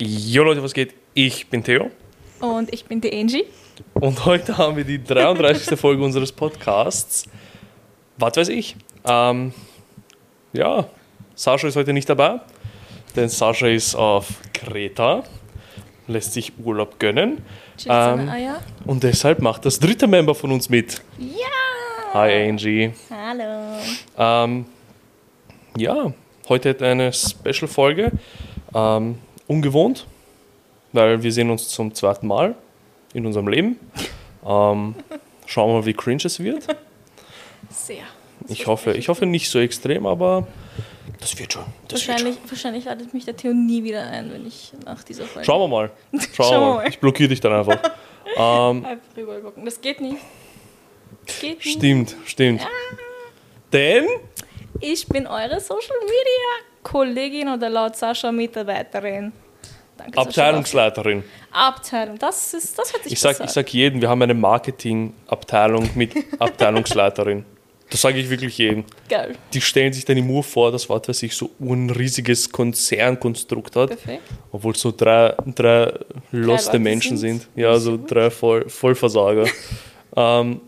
Jo Leute, was geht? Ich bin Theo Und ich bin die Angie. und heute haben wir die 33. Folge unseres Podcasts. Was weiß ich? Ähm, ja, Sascha ist heute nicht dabei, denn Sascha ist auf Kreta, lässt sich Urlaub gönnen Ähm, und deshalb macht das dritte Member von uns mit. Ja! Hi Angie. Hallo. Ähm, ja, heute hat eine Special-Folge. Ähm, ungewohnt, weil wir sehen uns zum zweiten Mal in unserem Leben. Ähm, schauen wir mal, wie cringe es wird. Sehr. Ich hoffe, ich hoffe nicht so extrem, aber das wird schon. Das wird Wahrscheinlich, wahrscheinlich ladet mich der Theo nie wieder ein, wenn ich nach dieser schon. Folge. Schauen wir mal. Schauen, Schauen wir mal. Ich blockiere dich dann einfach. ähm, Einfach rüber gucken. Das geht nicht. Das geht nicht. stimmt, stimmt. Denn Ich bin eure Social Media Kollegin oder laut Sascha Mitarbeiterin. Danke, Sascha. Abteilungsleiterin. Abteilung. Das ist, das hätte ich Ich sag, besser. ich sag jedem, wir haben eine Marketingabteilung mit Abteilungsleiterin. Das sage ich wirklich jedem. Geil. Die stellen sich dann immer vor, dass was weiß ich, so ein riesiges Konzernkonstrukt hat, Perfekt. obwohl es so drei, drei loste Leute Menschen sind. sind. Ja, so drei Voll, Vollversager. ähm,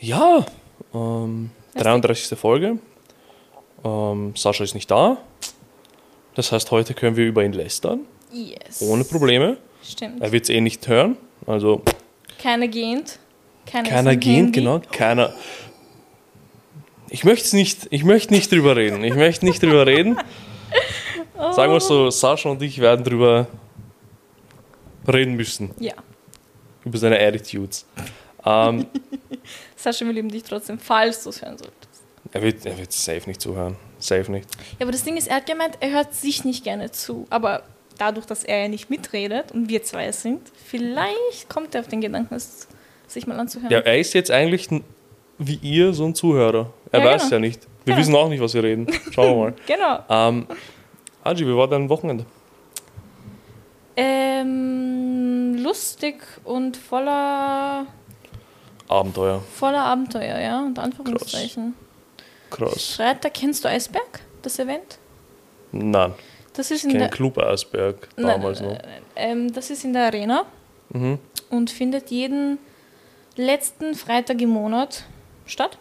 ja, ähm, 33. Folge. Ähm, Sascha ist nicht da. Das heißt, heute können wir über ihn lästern, Yes. ohne Probleme. Stimmt. Er wird es eh nicht hören. Also Keiner gehend. Keiner, keiner am gehen, Handy. genau. Keiner. Ich möchte nicht, ich möchte nicht drüber reden. Ich möchte nicht drüber reden. Sagen wir so, Sascha und ich werden drüber reden müssen. Ja. Über seine Attitudes. Ähm, Sascha, wir lieben dich trotzdem, falls du es hören solltest. Er, wird, er wird safe nicht zuhören. Safe nicht. Ja, aber das Ding ist, er hat gemeint, er hört sich nicht gerne zu. Aber dadurch, dass er ja nicht mitredet und wir zwei es sind, vielleicht kommt er auf den Gedanken, es sich mal anzuhören. Ja, er ist jetzt eigentlich wie ihr so ein Zuhörer. Er Ja, weiß genau. ja nicht. Wir Genau. wissen auch nicht, was wir reden. Schauen wir mal. Genau. ähm, Angie, wie war dein Wochenende? Ähm, lustig und voller, Abenteuer. voller Abenteuer, ja, unter Anführungszeichen. Krass. Freitag, kennst du Eisberg, das Event? Nein, Das ist in kein der, Club Eisberg damals nein, noch. nein. Ähm, das ist in der Arena Mhm. und findet jeden letzten Freitag im Monat statt.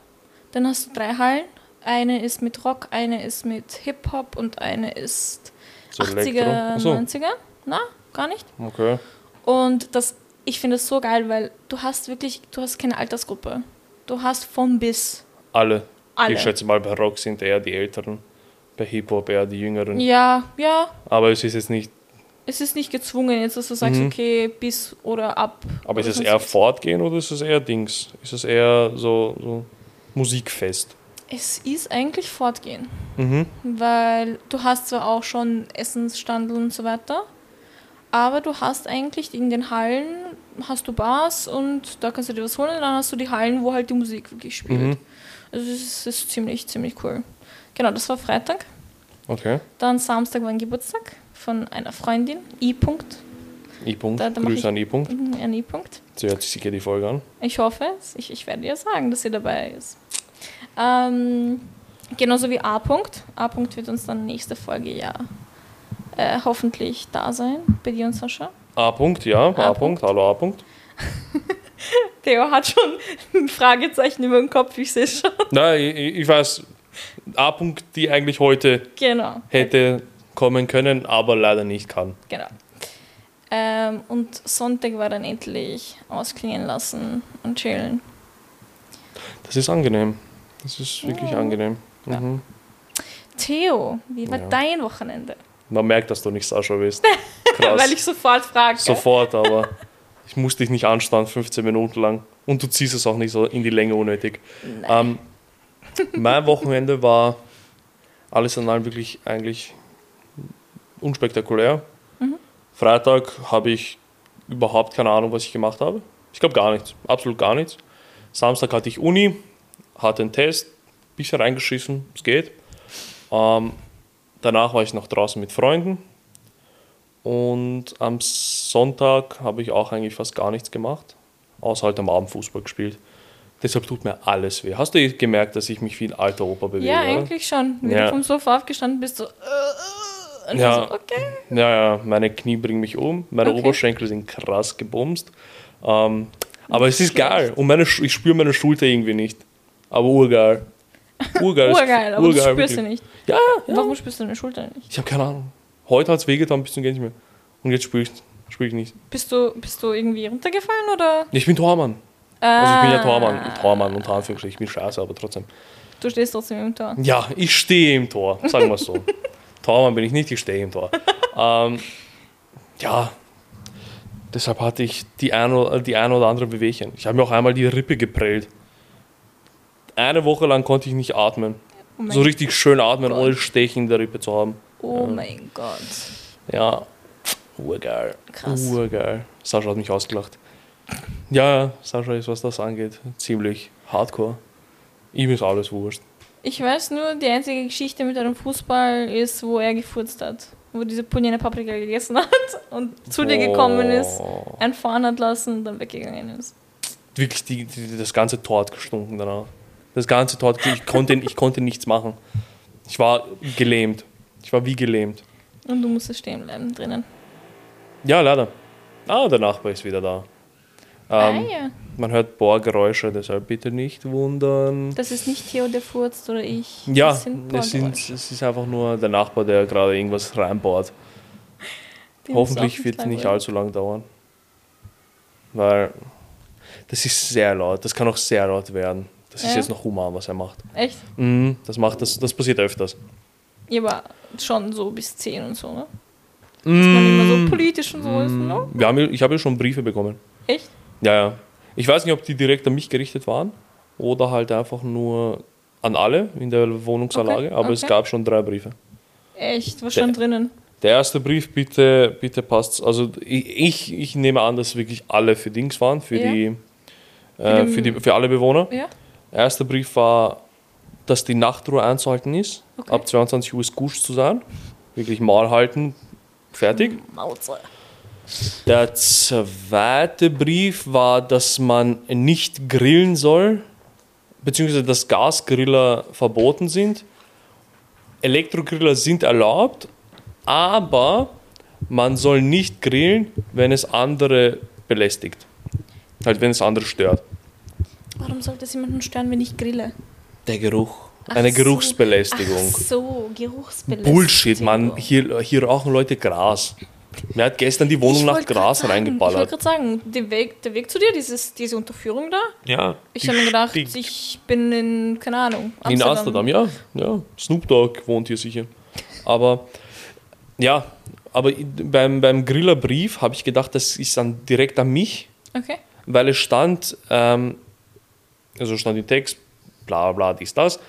Dann hast du drei Hallen. Eine ist mit Rock, eine ist mit Hip-Hop und eine ist So 80er, Elektro. Achso, 90er. Na, gar nicht. okay. Und das, ich finde es so geil, weil du hast wirklich, du hast keine Altersgruppe. Du hast vom bis Alle. Alle. Ich schätze mal, bei Rock sind eher die Älteren, bei Hip-Hop eher die Jüngeren. Ja, ja. Aber es ist jetzt nicht. Es ist nicht gezwungen, jetzt dass du sagst, Mhm. okay, bis oder ab. Aber ist es eher. Fortgehen oder ist es eher Dings? Ist es eher so, so Musikfest? Es ist eigentlich fortgehen. Mhm. Weil du hast zwar auch schon Essensstandel und so weiter, aber du hast eigentlich in den Hallen hast du Bars und da kannst du dir was holen und dann hast du die Hallen, wo halt die Musik wirklich spielt. Mhm. Also es ist, ziemlich, ziemlich cool. Genau, das war Freitag. Okay. Dann Samstag war ein Geburtstag von einer Freundin, I. -Punkt. I-Punkt. Da- da mach Grüße an I-Punkt. Mhm, Ein I. -Punkt. Sie hört sich sicher die Folge an. Ich hoffe es. Ich, ich werde ihr sagen, dass sie dabei ist. Ähm, genauso wie A. -Punkt. A. -Punkt wird uns dann nächste Folge ja äh, hoffentlich da sein, bei dir und Sascha. A-Punkt, ja. A-Punkt. A-Punkt. Hallo A-Punkt. Theo hat schon ein Fragezeichen über dem Kopf, ich sehe es schon. Nein, ich, ich weiß. A-Punkt, die eigentlich heute Genau. hätte kommen können, aber leider nicht kann. Genau. Ähm, und Sonntag war dann endlich ausklingen lassen und chillen. Das ist angenehm. Das ist wirklich Ja. angenehm. Ja. Mhm. Theo, wie war Ja. dein Wochenende? Man merkt, dass du nicht Sascha bist. Krass. Weil ich sofort frage. Sofort, aber ich muss dich nicht anstarren, 15 Minuten lang. Und du ziehst es auch nicht so in die Länge unnötig. Ähm, mein Wochenende war alles in allem wirklich eigentlich unspektakulär. Mhm. Freitag habe ich überhaupt keine Ahnung, was ich gemacht habe. Ich glaube gar nichts, absolut gar nichts. Samstag hatte ich Uni, hatte einen Test, bisschen reingeschissen, es geht. Ähm, danach war ich noch draußen mit Freunden. Und am Sonntag habe ich auch eigentlich fast gar nichts gemacht, außer halt am Abend Fußball gespielt. Deshalb tut mir alles weh. Hast du gemerkt, dass ich mich wie ein alter Opa bewege? Ja, eigentlich schon. Wie Ja. du vom Sofa aufgestanden bist, so. Äh, Und Ja. so, okay. Ja, ja, meine Knie bringen mich um, meine Okay. Oberschenkel sind krass gebumst. Ähm, aber es ist Schlecht. geil und meine, ich spüre meine Schulter irgendwie nicht. Aber urgeil. Urgeil. ist- Urgeil, aber du spürst wirklich. sie nicht. Ja, ja. Warum spürst du deine Schulter nicht? Ich habe keine Ahnung. Heute hat es wehgetan, bis zum geht nicht mehr. Und jetzt spüre ich, spür ich nicht. Bist du, bist du irgendwie runtergefallen oder? Ich bin Tormann. Also ich bin ja Ah, Tormann. Tormann unter Anführungsstrichen. Ich bin scheiße, aber trotzdem. Du stehst trotzdem im Tor. Ja, ich stehe im Tor, sagen wir es so. Tormann bin ich nicht, ich stehe im Tor. ähm, ja, deshalb hatte ich die ein, oder, die ein oder andere Bewegchen. Ich habe mir auch einmal die Rippe geprellt. Eine Woche lang konnte ich nicht atmen. Oh So richtig schön atmen, Gott. ohne Stechen in der Rippe zu haben. Oh mein Gott. Ja, urgeil. Krass. Urgeil. Sascha hat mich ausgelacht. Ja, Sascha ist, was das angeht, ziemlich hardcore. Ihm ist alles wurscht. Ich weiß nur, die einzige Geschichte mit einem Fußball ist, wo er gefurzt hat. Wo diese Punjene Paprika gegessen hat und zu dir gekommen ist, Oh. einen fahren hat lassen und dann weggegangen ist. Wirklich, die, die, das ganze Tor hat gestunken danach. Das ganze Tor, ich konnte, ich konnte nichts machen. Ich war gelähmt. Ich war wie gelähmt. Und du musstest stehen bleiben drinnen. Ja, leider. Ah, der Nachbar ist wieder da. ah Ähm, ja. Man hört Bohrgeräusche, deshalb bitte nicht wundern. Das ist nicht Theo, der furzt oder ich. Ja, das sind es, sind, es ist einfach nur der Nachbar, der gerade irgendwas reinbohrt. Die Hoffentlich wird es nicht allzu lang dauern. Weil das ist sehr laut. Das kann auch sehr laut werden. Das ist Ja. jetzt noch human, was er macht. Echt? Mhm, das, macht das, das passiert öfters. Ja, aber schon so bis 10 und so, ne? Dass man immer Mm. so politisch und so ist, ne? Wir haben, ich habe ja schon Briefe bekommen. Echt? Ja, ja. Ich weiß nicht, ob die direkt an mich gerichtet waren oder halt einfach nur an alle in der Wohnungsanlage, Okay, aber es okay. gab schon drei Briefe. Echt? Was stand drinnen? Der erste Brief, bitte, bitte passt. Also ich, ich, nehme an, dass wirklich alle für Dings waren, für, Ja. die, äh, für, die, für alle Bewohner. Ja? Der erste Brief war, dass die Nachtruhe einzuhalten ist. Okay. Ab 22 Uhr ist Gusch zu sein. Wirklich mal halten, fertig. Mauze. Der zweite Brief war, dass man nicht grillen soll, beziehungsweise dass Gasgriller verboten sind. Elektrogriller sind erlaubt, aber man soll nicht grillen, wenn es andere belästigt. Halt, wenn es andere stört. Warum sollte es jemanden stören, wenn ich grille? Der Geruch. Ach Eine so. Geruchsbelästigung. Ach so, Geruchsbelästigung. Bullshit, Mann. Hier, hier rauchen Leute Gras. Mir hat gestern die Wohnung Ich nach Gras sagen, Ich reingeballert. wollte gerade sagen, der Weg, der Weg zu dir, dieses, diese Unterführung da, Ja. ich habe mir gedacht, stinkt. ich bin in, keine Ahnung, In Amsterdam, ja. ja. Snoop Dogg wohnt hier sicher. Aber ja, aber beim, beim Grillerbrief habe ich gedacht, das ist dann direkt an mich, Okay. weil es stand, ähm, also stand im Text, bla bla, dies, das.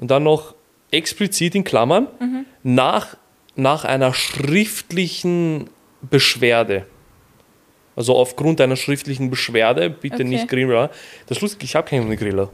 Und dann noch explizit in Klammern, nach, nach einer schriftlichen Beschwerde. Also aufgrund einer schriftlichen Beschwerde, bitte Okay. nicht grillen. bla. Das ist lustig, ich habe keinen Griller.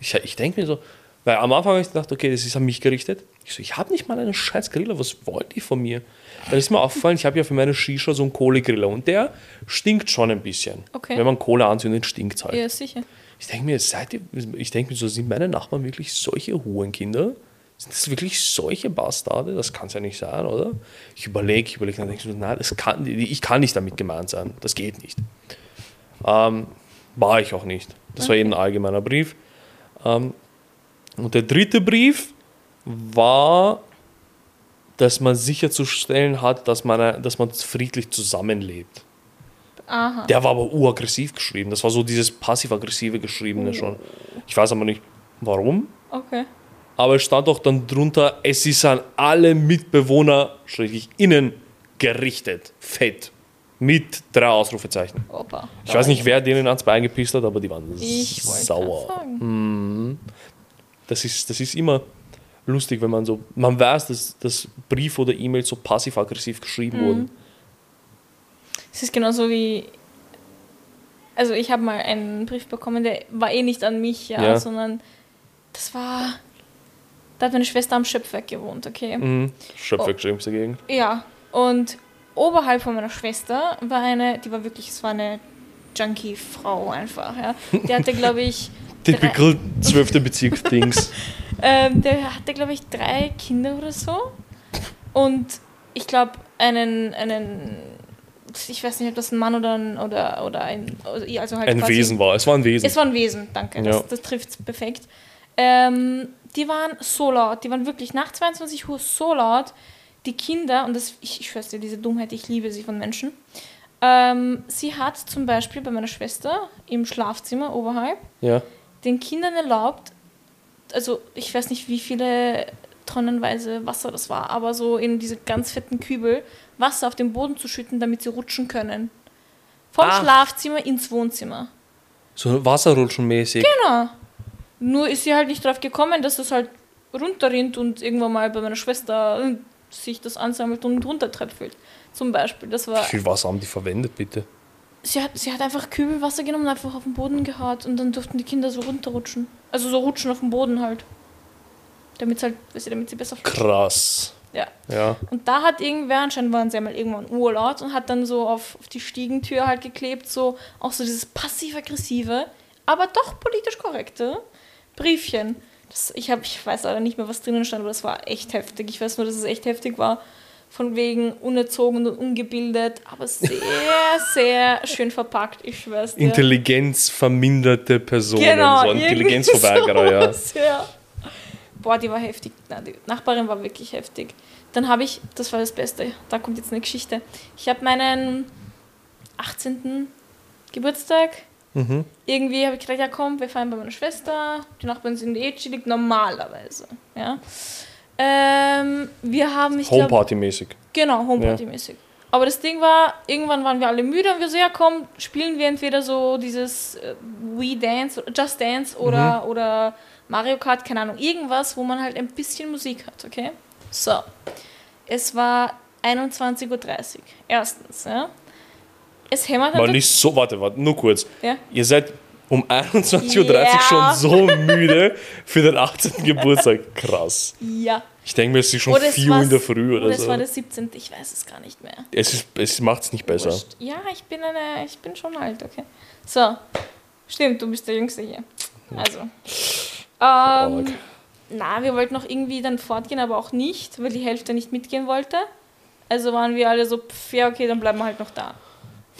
Ich, ich denke mir so, weil am Anfang habe ich gedacht, okay, das ist an mich gerichtet. Ich so, ich habe nicht mal einen scheiß Griller, was wollt ihr von mir? Dann ist mir aufgefallen, ich habe ja für meine Shisha so einen Kohlegriller und der stinkt schon ein bisschen. Okay. Wenn man Kohle anzündet, stinkt es halt. Ja, sicher. Ich denke mir, seid ihr, ich denke mir so, sind meine Nachbarn wirklich solche Hurenkinder? Sind das wirklich solche Bastarde? Das kann es ja nicht sein, oder? Ich überlege, ich überlege, dann denke ich so, nein, das kann, ich kann nicht damit gemeint sein. Das geht nicht. Ähm, war ich auch nicht. Das war eben ein allgemeiner Brief. Ähm, und der dritte Brief war, dass man sicherzustellen hat, dass man, dass man friedlich zusammenlebt. Aha. Der war aber uraggressiv geschrieben. Das war so dieses passiv-aggressive Geschriebene schon. Ich weiß aber nicht warum. Okay. Aber es stand auch dann drunter, es ist an alle Mitbewohner, schrägstrich innen, gerichtet. Fett. Mit drei Ausrufezeichen. Opa. Ich weiß nicht, wer denen ans Bein gepisst hat, aber die waren Ich sauer. sagen. Das ist, das ist immer lustig, wenn man so, man weiß, dass, dass Brief oder E-Mail so passiv-aggressiv geschrieben Mhm. wurden. Es ist genauso wie. Also, ich habe mal einen Brief bekommen, der war eh nicht an mich, ja, Ja. sondern das war. Da hat meine Schwester am Schöpfwerk gewohnt, okay? Mhm. Schöpfer geschrieben dagegen. Ja, und oberhalb von meiner Schwester war eine, die war wirklich, es war eine Junkie-Frau einfach, ja. Die hatte, glaube ich, Typical 12. Bezirk-Dings. ähm, der hatte, glaube ich, drei Kinder oder so. Und ich glaube, einen, einen, ich weiß nicht, ob das ein Mann oder ein, oder, oder ein, also halt Ein quasi- Wesen war. Es war ein Wesen. Es war ein Wesen, danke. Ja. Das, das trifft es perfekt. Ähm, die waren so laut, die waren wirklich nach 22 Uhr so laut. Die Kinder, und das, ich, ich schwör's dir, diese Dummheit, ich liebe sie von Menschen. Ähm, sie hat zum Beispiel bei meiner Schwester im Schlafzimmer oberhalb ja. den Kindern erlaubt, also ich weiß nicht, wie viele tonnenweise Wasser das war, aber so in diese ganz fetten Kübel Wasser auf den Boden zu schütten, damit sie rutschen können. Vom Ach. Schlafzimmer ins Wohnzimmer. So Wasserrutschenmäßig. Genau. Nur ist sie halt nicht drauf gekommen, dass es halt runterrinnt und irgendwann mal bei meiner Schwester äh, sich das ansammelt und runtertröpfelt. Zum Beispiel. Das war. Wie viel Wasser haben die verwendet, bitte? Sie hat, sie hat einfach Kübelwasser genommen und einfach auf den Boden gehaut und dann durften die Kinder so runterrutschen. Also so rutschen auf dem Boden halt. Damit halt, weißt du, damit sie besser Krass. Ja. Ja. Und da hat irgendwer, anscheinend waren sie einmal irgendwann urlaut und hat dann so auf, auf die Stiegentür halt geklebt, so auch so dieses passiv-aggressive, aber doch politisch korrekte Briefchen. Das, ich, hab, ich weiß leider nicht mehr, was drinnen stand, aber das war echt heftig. Ich weiß nur, dass es echt heftig war. Von wegen unerzogen und ungebildet, aber sehr, sehr schön verpackt, ich schwör's dir. Intelligenzverminderte Personen. Genau, so Intelligenzverweigerer, ja. ja. Boah, die war heftig. Die Nachbarin war wirklich heftig. Dann habe ich, das war das Beste, da kommt jetzt eine Geschichte. Ich habe meinen 18. Geburtstag. Mhm. Irgendwie habe ich gedacht, ja komm, wir feiern bei meiner Schwester. Die Nachbarn sind eh chillig, normalerweise. Ja. Ähm, wir haben, ich Homeparty-mäßig. Genau, Homeparty-mäßig. Aber das Ding war, irgendwann waren wir alle müde und wir so, ja komm, spielen wir entweder so dieses äh, We Dance, Just Dance oder, oder Mario Kart, keine Ahnung, irgendwas, wo man halt ein bisschen Musik hat, okay? So, es war 21.30 Uhr, erstens, ja. Es hämmert an War nicht so, warte, warte, nur kurz. Ja. Ihr seid um 21.30 Uhr Ja. schon so müde für den 18. Geburtstag. Krass. Ja. Ich denke mir, es ist schon Oder es 4 Uhr in der Früh oder Oder es so. war der 17., ich weiß es gar nicht mehr. Es, ist, es macht es nicht besser. Wurscht. Ja, ich bin eine, ich bin schon alt, okay. So, stimmt, du bist der Jüngste hier. Also. Ähm, na, wir wollten noch irgendwie dann fortgehen, aber auch nicht, weil die Hälfte nicht mitgehen wollte. Also waren wir alle so, pff, ja, okay, dann bleiben wir halt noch da.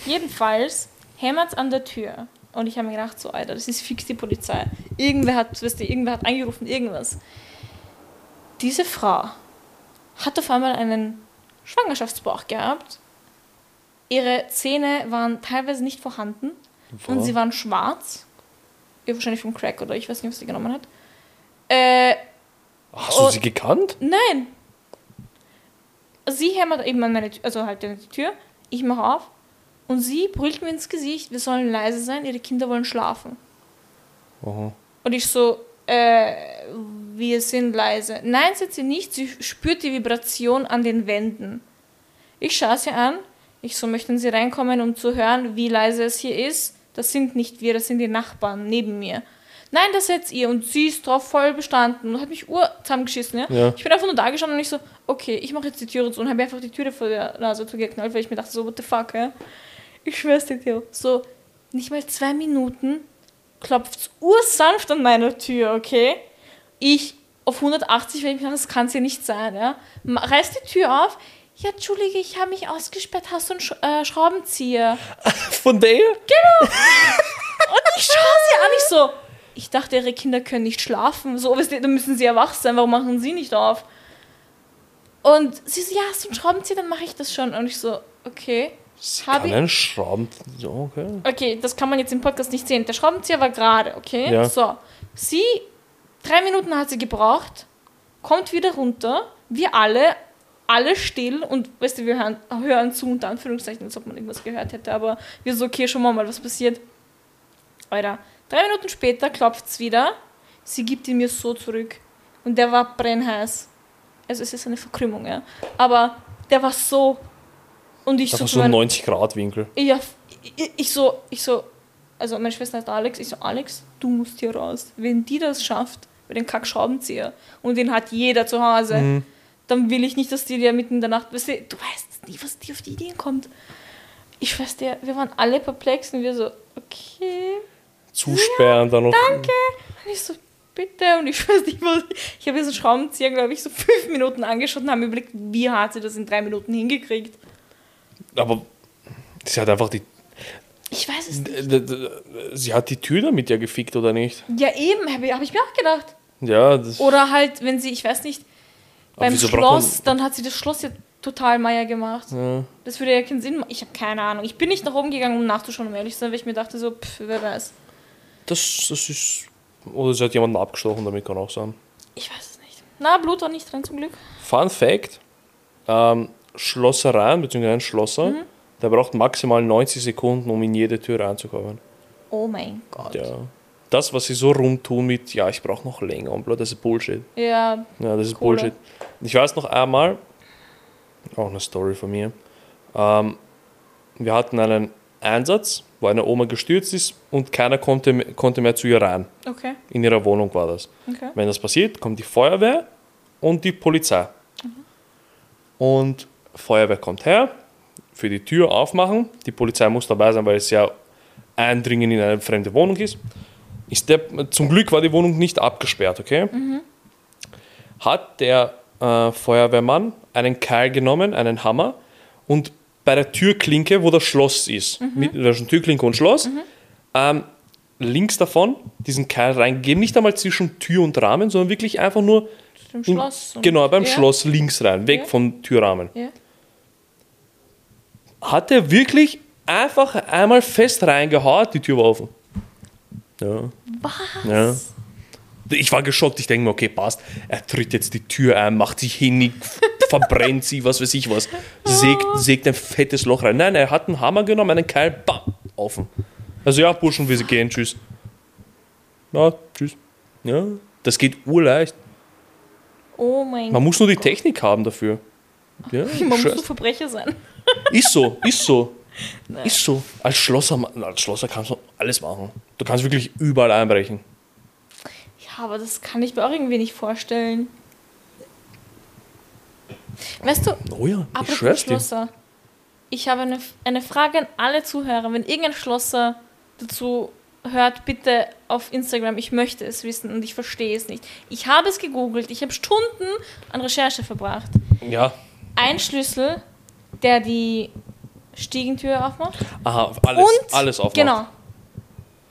Jedenfalls hämmert's an der Tür. Und ich habe mir gedacht, so, Alter, das ist fix die Polizei. Irgendwer hat, weißt du, irgendwer hat angerufen, irgendwas. Diese Frau hat auf einmal einen Schwangerschaftsbauch gehabt. Ihre Zähne waren teilweise nicht vorhanden und Was? sie waren schwarz. Wahrscheinlich vom Crack oder ich weiß nicht, was sie genommen hat. Äh, Hast du sie gekannt? nein. Sie hämmert eben an meine Tür, also halt an die Tür. Ich mache auf und sie brüllt mir ins Gesicht, wir sollen leise sein, ihre Kinder wollen schlafen. Aha. Und ich so, äh, wir sind leise. Nein, sind sie nicht. Sie spürt die Vibration an den Wänden. Ich schaue sie an. Ich so, möchten Sie reinkommen, um zu hören, wie leise es hier ist? Das sind nicht wir, das sind die Nachbarn neben mir. Nein, das seid ihr. Und sie ist drauf voll bestanden und hat mich ur zusammengeschissen. Ja? Ja. Ich bin einfach nur da gestanden und ich so, okay, ich mache jetzt die Türe zu und habe einfach die Türe vor der Nase zugeknallt, weil ich mir dachte, so, what the fuck, ja? Ich schwör's dir, Theo. So, nicht mal zwei Minuten klopft's ursanft an meiner Tür, okay? Ich auf 180, weil ich mir dachte, das kann's ja nicht sein, ja? Reiß die Tür auf. Ja, Entschuldige, ich habe mich ausgesperrt. Hast du einen Sch äh, Schraubenzieher? Von der? Und ich schaue sie an, ich so. Ich dachte, ihre Kinder können nicht schlafen. So, dann müssen sie ja wach sein. Warum machen sie nicht auf? Und sie so, ja, hast du einen Schraubenzieher? Dann mache ich das schon. Und ich so, okay. Hab ich, Keinen Schrauben. Ja, okay. Okay, das kann man jetzt im Podcast nicht sehen. Der Schraubenzieher war gerade, okay? Ja. So. Sie, drei Minuten hat sie gebraucht, kommt wieder runter. Wir alle, alle still und, weißt du, wir hören, hören zu, unter Anführungszeichen, als ob man irgendwas gehört hätte, aber wir so, okay, schon mal, was passiert. Alter, drei Minuten später klopft es wieder. Sie gibt ihn mir so zurück. Und der war brennheiß. Also, es ist eine Verkrümmung, ja. Aber der war so. Und ich Das so, war zu so ein meinem- 90-Grad-Winkel. ja, ich, ich so, ich so, also meine Schwester heißt Alex, ich so, Alex, du musst hier raus. Wenn die das schafft, mit dem Kackschraubenzieher, und den hat jeder zu Hause, Mhm. Dann will ich nicht, dass die dir mitten in der Nacht, weißt du, du weißt nie, was die auf die Ideen kommt. Ich weiß dir, wir waren alle perplex und wir so, okay. Zusperren, dann noch. Und ich so, bitte. Und ich weiß nicht, was. Ich habe diesen Schraubenzieher, glaube ich, so fünf Minuten angeschaut und habe mir überlegt, wie hat sie das in drei Minuten hingekriegt. Aber sie hat einfach die. Ich weiß es nicht. Sie hat die Tür damit ja gefickt, oder nicht? Ja, eben, habe ich, hab ich mir auch gedacht. Ja, das. Oder halt, wenn sie, ich weiß nicht, beim Schloss, dann hat sie das Schloss ja total Meier gemacht. Ja. Das würde ja keinen Sinn machen. Ich habe keine Ahnung. Ich bin nicht nach oben gegangen, um nachzuschauen, um ehrlich zu sein, weil ich mir dachte, so, pff, wer weiß. Das, das ist. Oder sie hat jemanden abgestochen, damit kann auch sein. Ich weiß es nicht. Na, Blut war nicht drin zum Glück. Fun Fact: ähm, Schlossereien, beziehungsweise ein Schlosser, der braucht maximal 90 Sekunden, um in jede Tür reinzukommen. Oh mein Gott. Ja. Das, was sie so rumtun mit, ja, ich brauche noch länger und bla, das ist Bullshit. Ja, Ja, das ist Kohle. Bullshit. Ich weiß noch einmal, auch eine Story von mir. Ähm, wir hatten einen Einsatz, wo eine Oma gestürzt ist und keiner konnte, konnte mehr zu ihr rein. okay. In ihrer Wohnung war das. okay. Wenn das passiert, kommt die Feuerwehr und die Polizei. Und Feuerwehr kommt her, für die Tür aufmachen. Die Polizei muss dabei sein, weil es ja Eindringen in eine fremde Wohnung ist. Ist der, zum Glück war die Wohnung nicht abgesperrt, okay? Hat der äh, Feuerwehrmann einen Keil genommen, einen Hammer, und bei der Türklinke, wo das Schloss ist, mit da ist eine Türklinke und Schloss, ähm, links davon diesen Keil reingegeben, nicht einmal zwischen Tür und Rahmen, sondern wirklich einfach nur Im Schloss. genau beim ja. Schloss links rein, weg Ja. vom Türrahmen. Ja. Hat er wirklich einfach einmal fest reingehauen, die Tür war offen. Ja. Was? Ja. Ich war geschockt, ich denke mir, okay, passt. Er tritt jetzt die Tür ein, macht sich hinig, verbrennt sie, was weiß ich was, sägt, sägt ein fettes Loch rein. Nein, er hat einen Hammer genommen, einen Keil, bam, offen. Also ja, Burschen, wir gehen, tschüss. Ja, tschüss. Ja, das geht urleicht. Oh mein Man muss nur die Technik haben dafür. Ja, Man muss so Verbrecher sein. ist so, ist so. Ist so. Als Schlosser, als Schlosser kannst du alles machen. Du kannst wirklich überall einbrechen. Ja, aber das kann ich mir auch irgendwie nicht vorstellen. Weißt du, Oh ja, ich dir. Schlosser, ich habe eine, eine Frage an alle Zuhörer. Wenn irgendein Schlosser dazu hört, bitte auf Instagram, ich möchte es wissen und ich verstehe es nicht. Ich habe es gegoogelt, ich habe Stunden an Recherche verbracht. Ja, Ein Schlüssel, der die Stiegentür aufmacht. aha, alles, und alles aufmacht. Genau.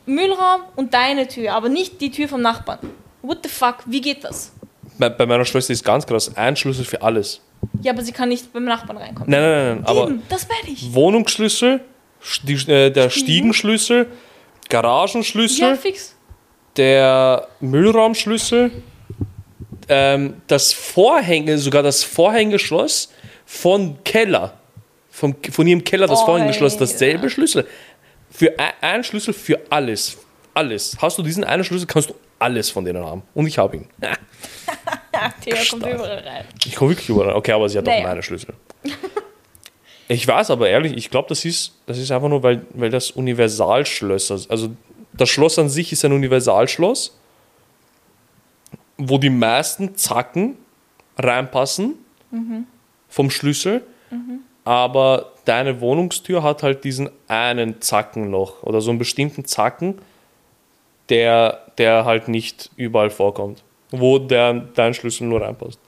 Müllraum und deine Tür, aber nicht die Tür vom Nachbarn. What the fuck? Wie geht das? Bei, bei meiner Schwester ist ganz krass, ein Schlüssel für alles. Ja, aber sie kann nicht beim Nachbarn reinkommen. Nein, nein, nein, nein aber Eben, das meine ich. Wohnungsschlüssel, die, äh, der Stiegen. Stiegenschlüssel, Garagenschlüssel, Ja, fix. der Müllraumschlüssel, ähm, das Vorhänge, sogar das Vorhängeschloss von Keller, vom, von ihrem Keller, das Boah, Vorhängeschloss, ey, dasselbe. Schlüssel. Für ein, ein Schlüssel für alles. Alles. Hast du diesen einen Schlüssel, kannst du alles von denen haben. Und ich habe ihn. Theo kommt überall rein. Ich komme wirklich überall. Okay, aber sie hat Naja. auch meine Schlüssel. Ich weiß aber ehrlich, ich glaube, das ist, das ist einfach nur, weil, weil das Universalschlösser, also das Schloss an sich ist ein Universalschloss, wo die meisten Zacken reinpassen vom Schlüssel, aber deine Wohnungstür hat halt diesen einen Zackenloch oder so einen bestimmten Zacken, der, der halt nicht überall vorkommt, wo der, dein Schlüssel nur reinpasst.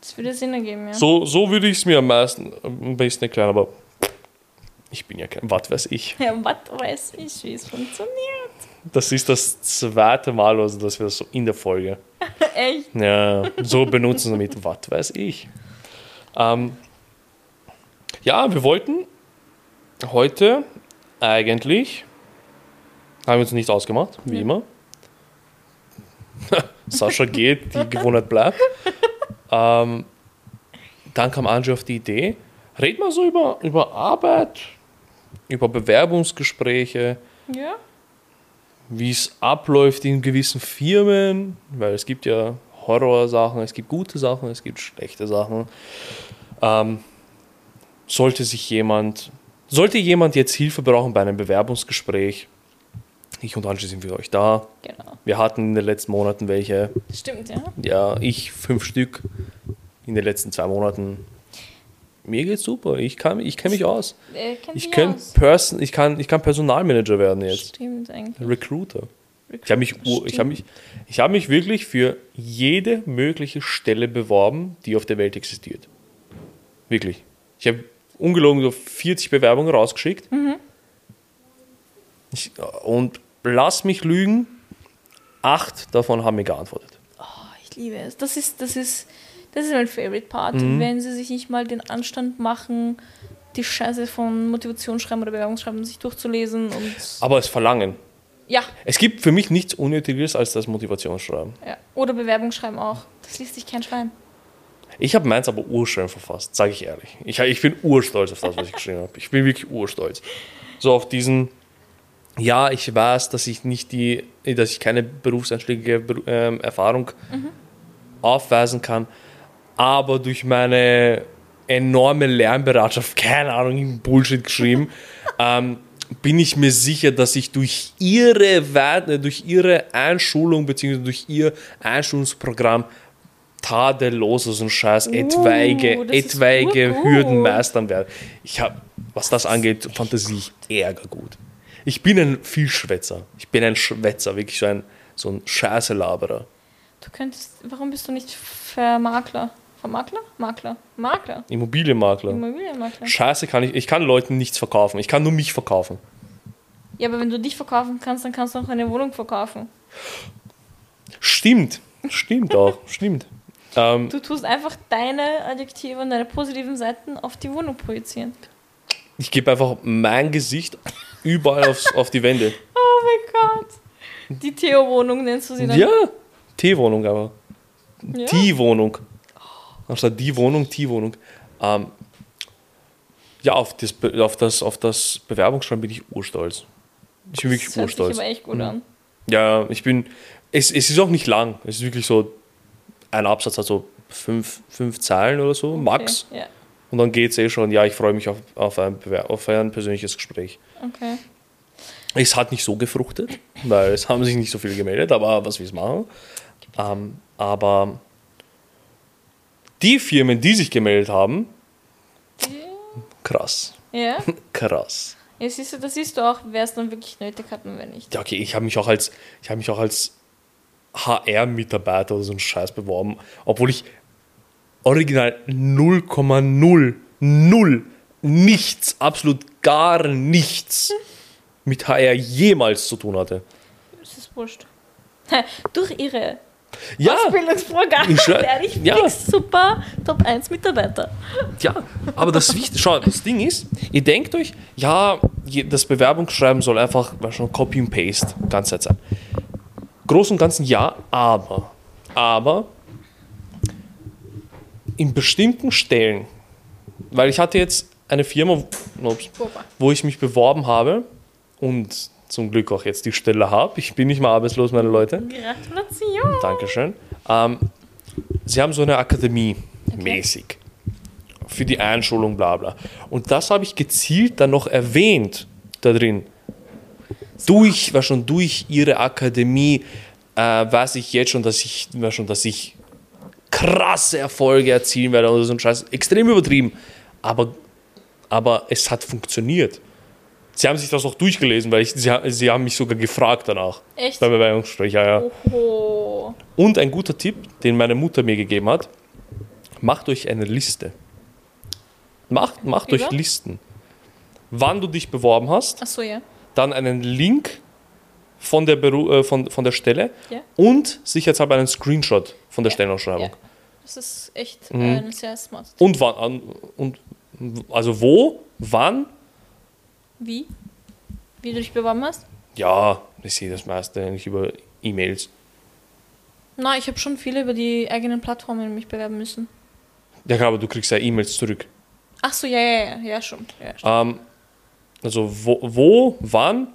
Das würde Sinn ergeben, ja. So, so würde ich es mir am meisten, am besten erklären, aber ich bin ja kein, was weiß ich. Ja, was weiß ich, wie es funktioniert. Das ist das zweite Mal, also dass wir das so in der Folge. Echt? Ja, so benutzen wir mit, was weiß ich. Ähm, ja, wir wollten heute eigentlich, haben wir uns nicht ausgemacht, wie immer. Sascha geht, die Gewohnheit bleibt. Ähm, dann kam Angie auf die Idee, red mal so über, über Arbeit, über Bewerbungsgespräche, Ja. wie es abläuft in gewissen Firmen, weil es gibt ja Horrorsachen, es gibt gute Sachen, es gibt schlechte Sachen. Ähm, sollte sich jemand, sollte jemand jetzt Hilfe brauchen bei einem Bewerbungsgespräch, ich und Angie sind für euch da. Genau. Wir hatten in den letzten Monaten welche, Stimmt, ja. ja, ich fünf Stück in den letzten zwei Monaten. Mir geht's super, ich kann ich kenne mich aus. Äh, Ich kann, aus. Person, ich, kann, ich kann Personalmanager werden jetzt. Stimmt eigentlich. Recruiter. Ich habe mich, ich hab mich, ich hab mich wirklich für jede mögliche Stelle beworben, die auf der Welt existiert. Wirklich. Ich habe ungelogen so 40 Bewerbungen rausgeschickt. Ich, und lass mich lügen, acht davon haben mir geantwortet. Oh, ich liebe es. Das ist, das ist, das ist mein Favorite Part, Mhm. wenn sie sich nicht mal den Anstand machen, die Scheiße von Motivationsschreiben oder Bewerbungsschreiben sich durchzulesen und Aber es verlangen. ja, Es gibt für mich nichts Unnötiges als das Motivationsschreiben. ja. Oder Bewerbungsschreiben auch. Das liest sich kein Schwein. Ich habe meins aber urschön verfasst, sage ich ehrlich. Ich, ich bin urstolz auf das, was ich geschrieben habe. Ich bin wirklich urstolz. So auf diesen, ja, ich weiß, dass ich nicht die, dass ich keine berufseinschlägige Beru- ähm, Erfahrung aufweisen kann, aber durch meine enorme Lernbereitschaft, keine Ahnung, Bullshit geschrieben, ähm, bin ich mir sicher, dass ich durch ihre, durch ihre Einschulung bzw. durch ihr Einschulungsprogramm tadellos dem Scheiß etwaige, das ist etwaige urgut. Hürden meistern werde. Ich habe, was das angeht, Fantasie ich ärger gut. Ich bin ein Vielschwätzer. Ich bin ein Schwätzer, wirklich so ein, so ein Scheißelaberer. Du könntest, warum bist du nicht Vermakler? Vermakler? Makler. Makler. Immobilienmakler. Immobilienmakler. Scheiße kann ich, ich kann Leuten nichts verkaufen. Ich kann nur mich verkaufen. Ja, aber wenn du dich verkaufen kannst, dann kannst du auch eine Wohnung verkaufen. Stimmt. Stimmt auch. Stimmt. Ähm, Du tust einfach deine Adjektive und deine positiven Seiten auf die Wohnung projizieren. ich gebe einfach mein Gesicht überall aufs, auf die Wände. Oh mein Gott. Die Theo-Wohnung nennst du sie dann? Ja, T-Wohnung aber. Ja. Die-Wohnung. Anstatt die Wohnung, die-Wohnung. Ähm, ja, auf das, auf, das, auf das Bewerbungsschreiben bin ich urstolz. Ich bin wirklich Das hört sich urstolz. aber echt gut an. Ja, ich bin. Es, es ist auch nicht lang. Es ist wirklich so. Ein Absatz hat so fünf, fünf Zeilen oder so, max. Okay. Ja, Und dann geht es eh schon. Ja, ich freue mich auf, auf, ein, auf ein persönliches Gespräch. okay. Es hat nicht so gefruchtet, weil es haben sich nicht so viele gemeldet, aber was wir es machen. Ähm, aber die Firmen, die sich gemeldet haben, krass, Ja, krass. ja siehst du, das siehst du auch, wer es dann wirklich nötig hat und wer nicht. Ja, okay, ich habe mich auch als, ich habe mich auch als HR-Mitarbeiter oder so einen Scheiß beworben, obwohl ich original 0,0, null, nichts, absolut gar nichts mit HR jemals zu tun hatte. Das ist wurscht. Durch ihre Ja, Ausbildungsprogramm werde ich ja. fix super Top 1 Mitarbeiter. Ja, aber das Wichtige, schau, das Ding ist, ihr denkt euch, ja, das Bewerbungsschreiben soll einfach du, Copy and Paste ganze Zeit sein. Groß und Ganzen ja, aber, aber in bestimmten Stellen, weil ich hatte jetzt eine Firma, wo ich mich beworben habe und zum Glück auch jetzt die Stelle habe. Ich bin nicht mehr arbeitslos, meine Leute. Gratulation. Dankeschön. Ähm, sie haben so eine Akademie mäßig für die Einschulung, bla bla. Und das habe ich gezielt dann noch erwähnt da drin. Durch, war schon durch ihre Akademie äh, weiß ich jetzt schon, dass ich, war schon, dass ich krasse Erfolge erzielen werde oder so ein Scheiß. Extrem übertrieben. Aber, aber es hat funktioniert. Sie haben sich das auch durchgelesen, weil ich, sie, sie haben mich sogar gefragt danach. Echt? Beim Bewerbungsgespräch, ja, ja. Oho. Und ein guter Tipp, den meine Mutter mir gegeben hat, macht euch eine Liste. Macht, macht euch? Listen. Wann du dich beworben hast, Achso, ja. Dann einen Link von der, Beru äh, von, von der Stelle Ja. und sicherheitshalber einen Screenshot von der Ja. Stellenausschreibung. Ja. Das ist echt Mhm. äh, ein sehr smart. Und wann, an- und, also wo, wann, Wie? Wie du dich beworben hast? ja, ich sehe das meiste eigentlich über E-Mails. Na, ich habe schon viele über die eigenen Plattformen mich bewerben müssen. Ja, aber du kriegst ja E-Mails zurück. Ach so, ja, ja, ja, ja, schon. Ja. Ähm, also wo, wo, wann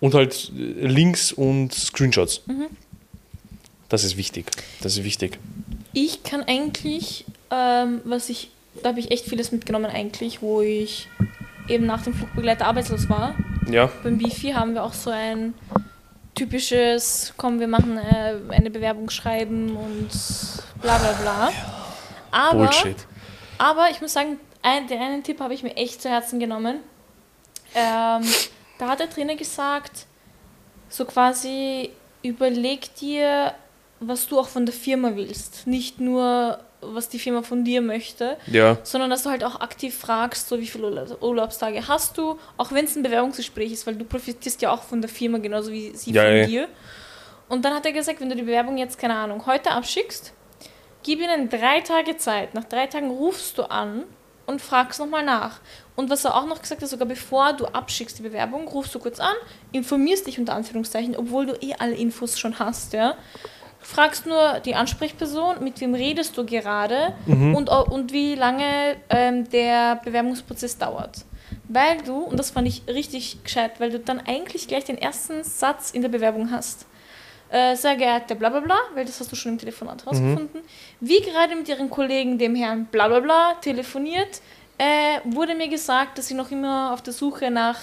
und halt äh, Links und Screenshots. Das ist wichtig. Das ist wichtig. Ich kann eigentlich, ähm, was ich, da habe ich echt vieles mitgenommen eigentlich, wo ich eben nach dem Flugbegleiter arbeitslos war. Ja, Beim Bifi haben wir auch so ein typisches, komm, wir machen äh, eine Bewerbung schreiben und bla bla bla. Aber, Bullshit. aber ich muss sagen, ein, den einen Tipp habe ich mir echt zu Herzen genommen. Ähm, da hat der Trainer gesagt, so quasi, überleg dir, was du auch von der Firma willst. Nicht nur, was die Firma von dir möchte, Ja, sondern dass du halt auch aktiv fragst, so wie viele Urla- Urlaubstage hast du, auch wenn es ein Bewerbungsgespräch ist, weil du profitierst ja auch von der Firma genauso wie sie Ja, von ja. dir. Und dann hat er gesagt, wenn du die Bewerbung jetzt, keine Ahnung, heute abschickst, gib ihnen drei Tage Zeit. Nach drei Tagen rufst du an und fragst nochmal nach. Und was er auch noch gesagt hat, sogar bevor du abschickst die Bewerbung, rufst du kurz an, informierst dich unter Anführungszeichen, obwohl du eh alle Infos schon hast, ja. Fragst nur die Ansprechperson, mit wem redest du gerade und, und wie lange ähm, der Bewerbungsprozess dauert. Weil du, und das fand ich richtig gescheit, weil du dann eigentlich gleich den ersten Satz in der Bewerbung hast. Äh, sehr geehrte bla bla weil das hast du schon im Telefonat herausgefunden. Wie gerade mit ihren Kollegen, dem Herrn bla bla bla, telefoniert, äh, wurde mir gesagt, dass sie noch immer auf der Suche nach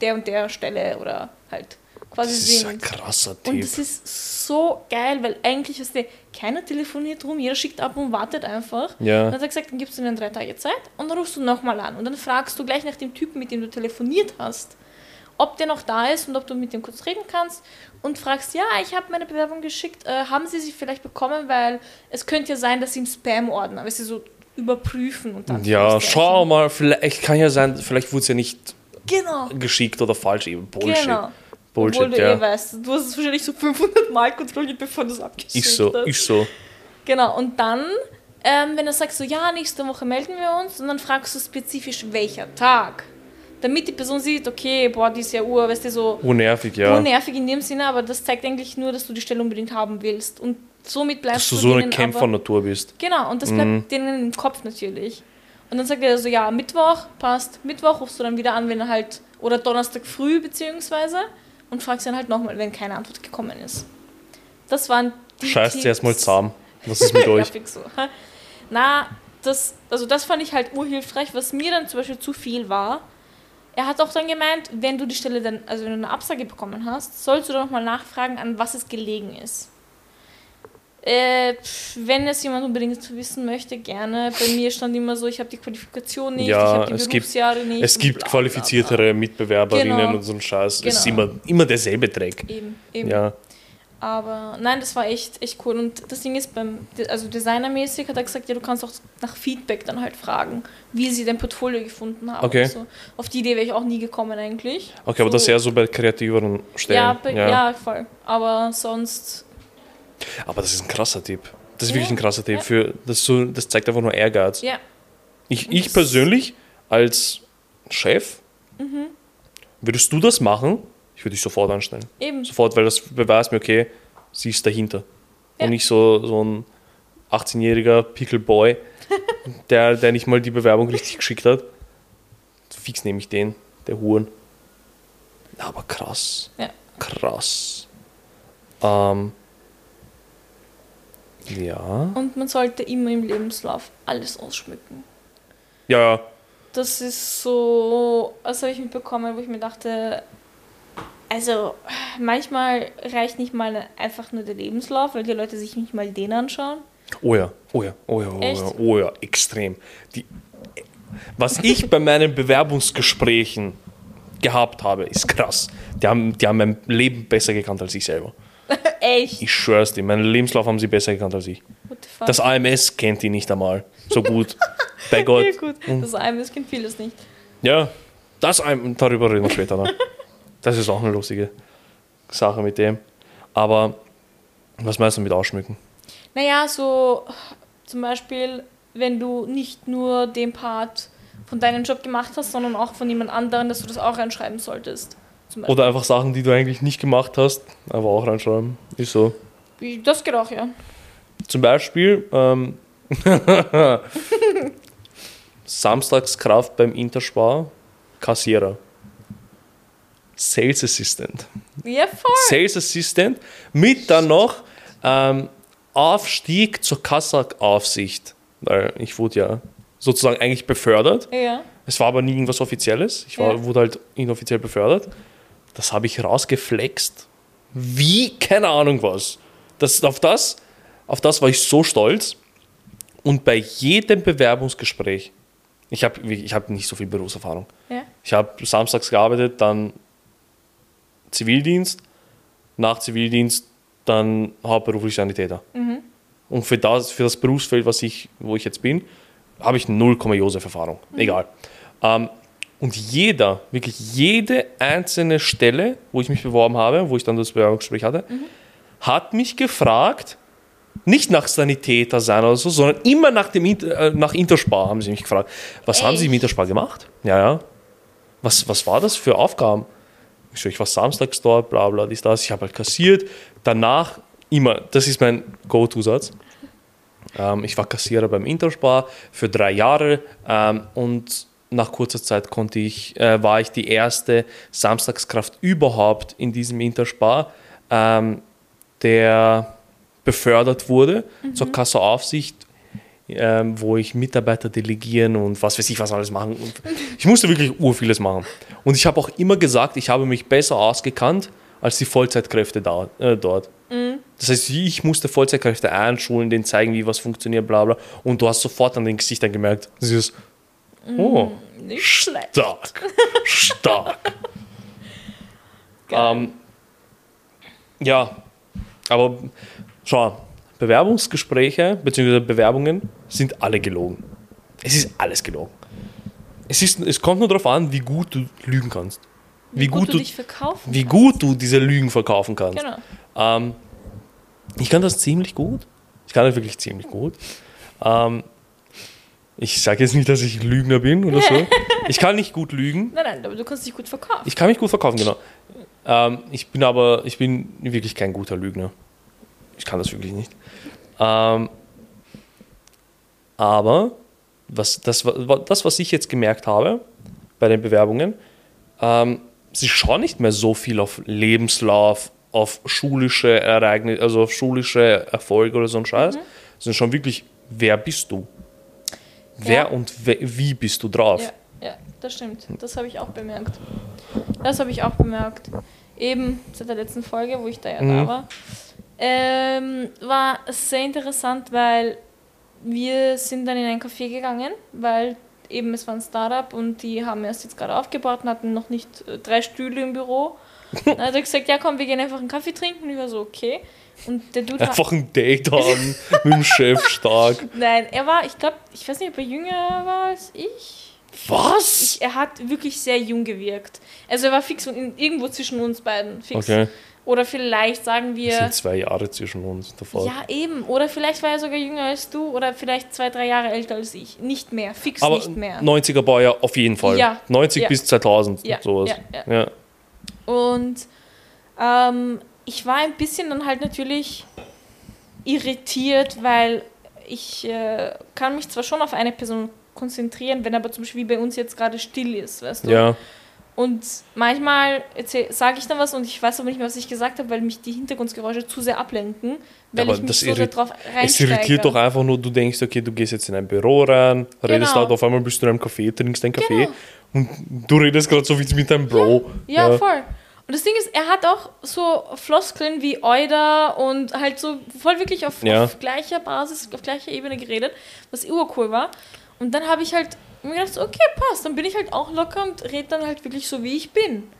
der und der Stelle oder halt quasi das ist sind. ein krasser Und Typ. das ist so geil, weil eigentlich ist der, keiner telefoniert rum, jeder schickt ab und wartet einfach. Ja. Dann hat er gesagt, dann gibst du ihnen drei Tage Zeit und dann rufst du nochmal an. Und dann fragst du gleich nach dem Typen, mit dem du telefoniert hast, ob der noch da ist und ob du mit dem kurz reden kannst. Und fragst, ja, ich habe meine Bewerbung geschickt, äh, haben sie sie vielleicht bekommen, weil es könnte ja sein, dass sie im Spam-Ordner, weil sie so überprüfen und dann. Ja, schau mal, vielleicht kann ja sein, vielleicht wurde es ja nicht Genau. geschickt oder falsch. Eben Bullshit. Genau. Bullshit, Obwohl du ja. eh weißt, du hast es wahrscheinlich so 500 Mal kontrolliert, bevor du es abgeschickt Ist so, hast. ist so. Genau, und dann, ähm, wenn du sagst so, ja, nächste Woche melden wir uns, und dann fragst du spezifisch, welcher Tag. Damit die Person sieht, okay, boah, die ist ja Uhr, weißt du, so Unnervig, ja. unnervig in dem Sinne, aber das zeigt eigentlich nur, dass du die Stelle unbedingt haben willst. Und somit bleibst Dass du so eine Kämpfernatur bist. Genau, und das bleibt Mhm. denen im Kopf natürlich. Und dann sagt er so, ja, Mittwoch, passt. Mittwoch rufst du dann wieder an, wenn er halt, oder Donnerstag früh beziehungsweise, und fragst dann halt nochmal, wenn keine Antwort gekommen ist. Das waren die Scheißt Tipps. erstmal zahm. Was ist mit ja, euch? fix so. Na, das, also das fand ich halt urhilfreich, was mir dann zum Beispiel zu viel war. Er hat auch dann gemeint, wenn du die Stelle dann, also wenn du eine Absage bekommen hast, sollst du dann nochmal nachfragen, an was es gelegen ist. Äh, wenn es jemand unbedingt wissen möchte, gerne. Bei mir stand immer so, ich habe die Qualifikation nicht, Ja, ich habe die es gibt- Berufsjahre nicht. Es gibt bla, bla, qualifiziertere Mitbewerberinnen Genau. und so ein Scheiß. Es ist Genau. immer, immer derselbe Dreck. bla. Eben, eben. Ja. Aber nein, das war echt, echt cool. Und das Ding ist, beim, also designermäßig hat er gesagt, ja, du kannst auch nach Feedback dann halt fragen, wie sie dein Portfolio gefunden haben. Okay. So. Auf die Idee wäre ich auch nie gekommen eigentlich. Okay, aber so, das eher so bei kreativeren Stellen. ja, bei, ja. voll. Aber sonst, Aber das ist ein krasser Tipp. Das ist wirklich ein krasser Tipp. Für, das, so, das zeigt einfach nur Ehrgeiz. ja, Ich, ich persönlich als Chef, Mhm. würdest du das machen? Ich würde dich sofort anstellen. eben. Sofort, weil das beweist mir, okay, sie ist dahinter. Ja. Und nicht so, so ein 18-jähriger Pickelboy, der, der nicht mal die Bewerbung richtig geschickt hat. Fix nehme ich den, der Huren. Aber krass. Ja. Krass. Ähm, ja. Und man sollte immer im Lebenslauf alles ausschmücken. Ja, ja. Das ist so, das habe ich mitbekommen, wo ich mir dachte, also manchmal reicht nicht mal einfach nur der Lebenslauf, weil die Leute sich nicht mal den anschauen. Oh ja, oh ja, oh ja, oh Echt? ja, oh ja, extrem. Die, was ich bei meinen Bewerbungsgesprächen gehabt habe, ist krass. Die haben, die haben mein Leben besser gekannt als ich selber. Echt? Ich schwör's dir, meinen Lebenslauf haben sie besser gekannt als ich. Das AMS kennt die nicht einmal so gut. Bei Gott. Ja, gut. Das AMS kennt vieles nicht. Ja, das darüber reden wir später noch. Das ist auch eine lustige Sache mit dem. Aber was meinst du mit ausschmücken? Naja, so zum Beispiel, wenn du nicht nur den Part von deinem Job gemacht hast, sondern auch von jemand anderem, dass du das auch reinschreiben solltest. Oder einfach Sachen, die du eigentlich nicht gemacht hast, aber auch reinschreiben. Ist so. Das geht auch, ja. Zum Beispiel ähm, Samstagskraft beim Interspar, Kassierer. Sales Assistant. Ja, voll. Sales Assistant mit dann noch ähm, Aufstieg zur Kassaaufsicht. Weil ich wurde ja sozusagen eigentlich befördert. Ja. Es war aber nie irgendwas Offizielles. Ich war, Ja. wurde halt inoffiziell befördert. Das habe ich rausgeflext. Wie? Keine Ahnung was. Das, auf, das, auf das war ich so stolz. Und bei jedem Bewerbungsgespräch, ich habe ich hab nicht so viel Berufserfahrung. Ja. Ich habe samstags gearbeitet, dann Zivildienst, nach Zivildienst dann hauptberuflich Sanitäter. Und für das, für das Berufsfeld, was ich, wo ich jetzt bin, habe ich 0, Josef Erfahrung. Egal. Ähm, und jeder, wirklich jede einzelne Stelle, wo ich mich beworben habe, wo ich dann das Bewerbungsgespräch hatte, hat mich gefragt, nicht nach Sanitäter sein oder so, sondern immer nach dem äh, nach Interspar haben sie mich gefragt. Was haben Sie im Echt? Interspar gemacht? Ja, ja. Was, was war das für Aufgaben? Ich so, ich war samstags dort, bla bla, dies, das. Ich habe halt kassiert. Danach immer, das ist mein Go-To-Satz. Ähm, ich war Kassierer beim Interspar für drei Jahre ähm, und nach kurzer Zeit konnte ich, äh, war ich die erste Samstagskraft überhaupt in diesem Interspar, ähm, der befördert wurde zur Kasseaufsicht, ähm, wo ich Mitarbeiter delegieren und was weiß ich was alles machen. Und ich musste wirklich urvielles machen. Und ich habe auch immer gesagt, ich habe mich besser ausgekannt als die Vollzeitkräfte da, äh, dort. Das heißt, ich musste Vollzeitkräfte einschulen, denen zeigen, wie was funktioniert, bla bla. Und du hast sofort an den Gesichtern gemerkt, dieses, oh, Nicht schlecht. stark, stark. Ähm, ja, aber schau, Bewerbungsgespräche bzw. Bewerbungen sind alle gelogen. Es ist alles gelogen. Es, ist, es kommt nur darauf an, wie gut du lügen kannst. Wie, gut, du, dich verkaufen wie gut du diese Lügen verkaufen kannst. Genau. Ähm, ich kann das ziemlich gut. Ich kann das wirklich ziemlich gut. Ähm, ich sage jetzt nicht, dass ich Lügner bin oder so. Ich kann nicht gut lügen. Nein, nein, aber du kannst dich gut verkaufen. Ich kann mich gut verkaufen, genau. Ähm, ich bin aber, ich bin wirklich kein guter Lügner. Ich kann das wirklich nicht. Ähm, aber was, das, das, was ich jetzt gemerkt habe bei den Bewerbungen, ähm, sie schauen nicht mehr so viel auf Lebenslauf, auf schulische Ereignisse, also auf schulische Erfolge oder so ein Scheiß, sondern schon wirklich, wer bist du? Wer und wie bist du drauf? Ja, das stimmt. Das habe ich auch bemerkt. Das habe ich auch bemerkt. Eben seit der letzten Folge, wo ich da ja Mhm. da war. Ähm, war sehr interessant, weil wir sind dann in ein Café gegangen, weil eben es war ein Startup und die haben erst jetzt gerade aufgebaut und hatten noch nicht äh, drei Stühle im Büro. Dann hat er gesagt, ja komm, wir gehen einfach einen Kaffee trinken. Und ich war so, okay. Und der Dude Einfach ein Date haben mit dem Chef stark. nein, er war, ich glaube, ich weiß nicht, ob er jünger war als ich. Was? Ich, er hat wirklich sehr jung gewirkt. Also er war fix und irgendwo zwischen uns beiden. Fix. Okay. Oder vielleicht sagen Es wir. sind zwei Jahre zwischen uns davor. Ja, eben. Oder vielleicht war er sogar jünger als du oder vielleicht zwei, drei Jahre älter als ich. Nicht mehr. Fix Aber nicht mehr. 90er Baujahr auf jeden Fall. Ja. 90 Ja. bis 2000, Ja, sowas. ja, Ja. Und ähm, ich war ein bisschen dann halt natürlich irritiert, weil ich äh, kann mich zwar schon auf eine Person konzentrieren, wenn aber zum Beispiel wie bei uns jetzt gerade still ist, weißt du? ja. Und manchmal sage ich dann was und ich weiß aber nicht mehr, was ich gesagt habe, weil mich die Hintergrundgeräusche zu sehr ablenken, weil Aber ich mich das so darauf Es irritiert doch einfach nur, du denkst, okay, du gehst jetzt in ein Büro rein, redest Genau. laut, auf einmal bist du in einem Café, trinkst einen Kaffee Genau. und du redest gerade so wie mit deinem Bro. Ja, voll. Und das Ding ist, er hat auch so Floskeln wie Euda und halt so voll wirklich auf, Ja. auf gleicher Basis, auf gleicher Ebene geredet, was urcool war. Und dann habe ich halt mir gedacht, so, okay, passt, dann bin ich halt auch locker und rede dann halt wirklich so, wie ich bin.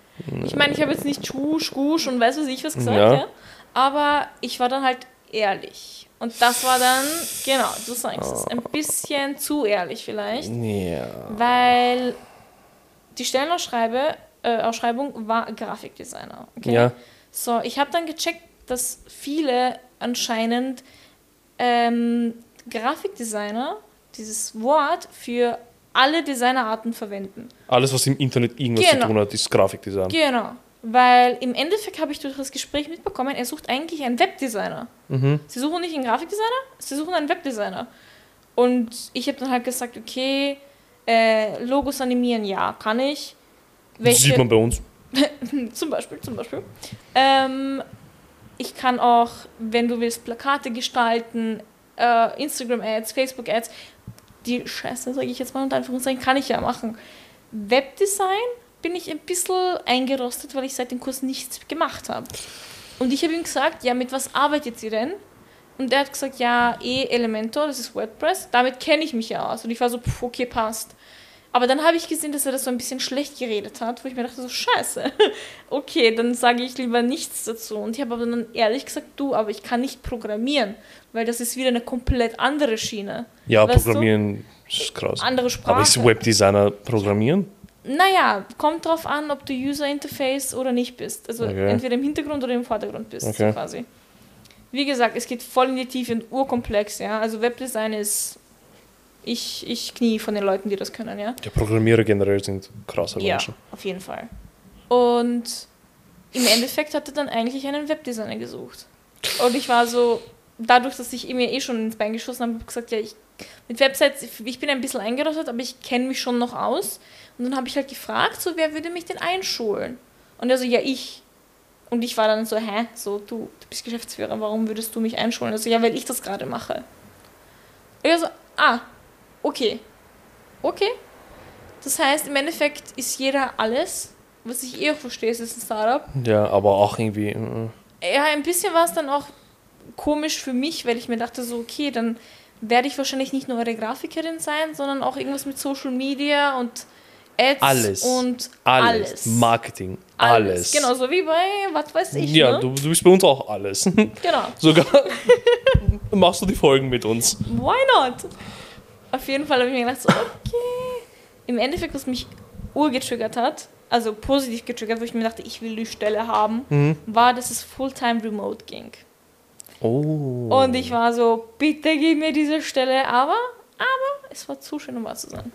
Ich meine, ich habe jetzt nicht Schusch, Gusch und weiß was ich was gesagt, Ja. ja. aber ich war dann halt ehrlich. Und das war dann, genau, du sagst es, ein bisschen zu ehrlich vielleicht. Ja. Weil die Stellenausschreibe, äh, Ausschreibung war Grafikdesigner. Okay? Ja. So, ich habe dann gecheckt, dass viele anscheinend ähm, Grafikdesigner dieses Wort für alle Designerarten verwenden. Alles, was im Internet irgendwas Genau. zu tun hat, ist Grafikdesign. Genau. Weil im Endeffekt habe ich durch das Gespräch mitbekommen, er sucht eigentlich einen Webdesigner. Mhm. Sie suchen nicht einen Grafikdesigner, sie suchen einen Webdesigner. Und ich habe dann halt gesagt, okay, äh, Logos animieren, ja, kann ich. Das sieht man bei uns. zum Beispiel, zum Beispiel. Ähm, ich kann auch, wenn du willst, Plakate gestalten, äh, Instagram-Ads, Facebook-Ads. Die Scheiße, sage ich jetzt mal unter Anführungszeichen, kann ich ja machen. Webdesign bin ich ein bisschen eingerostet, weil ich seit dem Kurs nichts gemacht habe. Und ich habe ihm gesagt, ja, mit was arbeitet ihr denn? Und er hat gesagt, ja, eh Elementor, das ist WordPress. Damit kenne ich mich ja aus. Und ich war so, pff, okay, passt. Aber dann habe ich gesehen, dass er das so ein bisschen schlecht geredet hat, wo ich mir dachte, so scheiße. Okay, dann sage ich lieber nichts dazu. Und ich habe aber dann ehrlich gesagt, du, aber ich kann nicht programmieren, weil das ist wieder eine komplett andere Schiene. Ja, Weißt Programmieren ist krass. Andere Sprache. Aber ist Webdesigner Programmieren? Naja, kommt drauf an, ob du User Interface oder nicht bist. Also Okay. entweder im Hintergrund oder im Vordergrund bist, Okay. quasi. Wie gesagt, es geht voll in die Tiefe und urkomplex, ja. Also Webdesign ist. Ich, ich knie von den Leuten, die das können, ja. Ja, Programmierer generell sind krasse Ja, Menschen. auf jeden Fall. Und im Endeffekt hat er dann eigentlich einen Webdesigner gesucht. Und ich war so, dadurch, dass ich mir eh schon ins Bein geschossen habe, habe ich gesagt, ja, ich, mit Websites, ich bin ein bisschen eingerostet, aber ich kenne mich schon noch aus. Und dann habe ich halt gefragt, so, wer würde mich denn einschulen? Und er so, ja, ich. Und ich war dann so, hä? So, du, du bist Geschäftsführer, warum würdest du mich einschulen? Also, ja, weil ich das gerade mache. Und er so, ah, okay. Okay. Das heißt, im Endeffekt ist jeder alles, was ich eh auch verstehe, es ist ein Startup. Ja, aber auch irgendwie. äh, Ja, ein bisschen war es dann auch komisch für mich, weil ich mir dachte so, okay, dann werde ich wahrscheinlich nicht nur eure Grafikerin sein, sondern auch irgendwas mit Social Media und Ads Alles. und Alles. alles. Marketing. Alles. Genau, so wie bei, was weiß ich, Ja, ne? du, du bist bei uns auch alles. Genau. Sogar machst du die Folgen mit uns. Why not? Auf jeden Fall habe ich mir gedacht, so, okay. Im Endeffekt, was mich urgetriggert hat, also positiv getriggert, wo ich mir dachte, ich will die Stelle haben, Mhm. war, dass es Fulltime Remote ging. Oh. Und ich war so, bitte gib mir diese Stelle, aber, aber es war zu schön, um wahr zu sein.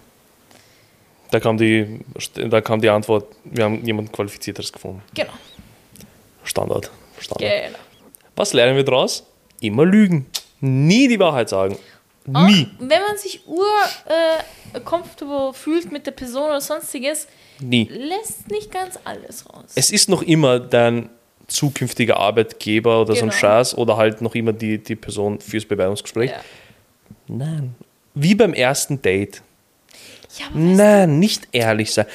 Da kam, die, da kam die Antwort, wir haben jemanden Qualifizierteres gefunden. Genau. Standard. Standard. genau. Was lernen wir daraus? Immer lügen. Nie die Wahrheit sagen. Nie. Und wenn man sich ur äh, comfortable fühlt mit der Person oder sonstiges, Nie. lässt nicht ganz alles raus. Es ist noch immer dein zukünftiger Arbeitgeber oder so ein Genau. Scheiß oder halt noch immer die, die Person fürs Bewerbungsgespräch. ja. Nein. Wie beim ersten Date. ja, Nein, nicht ehrlich sein.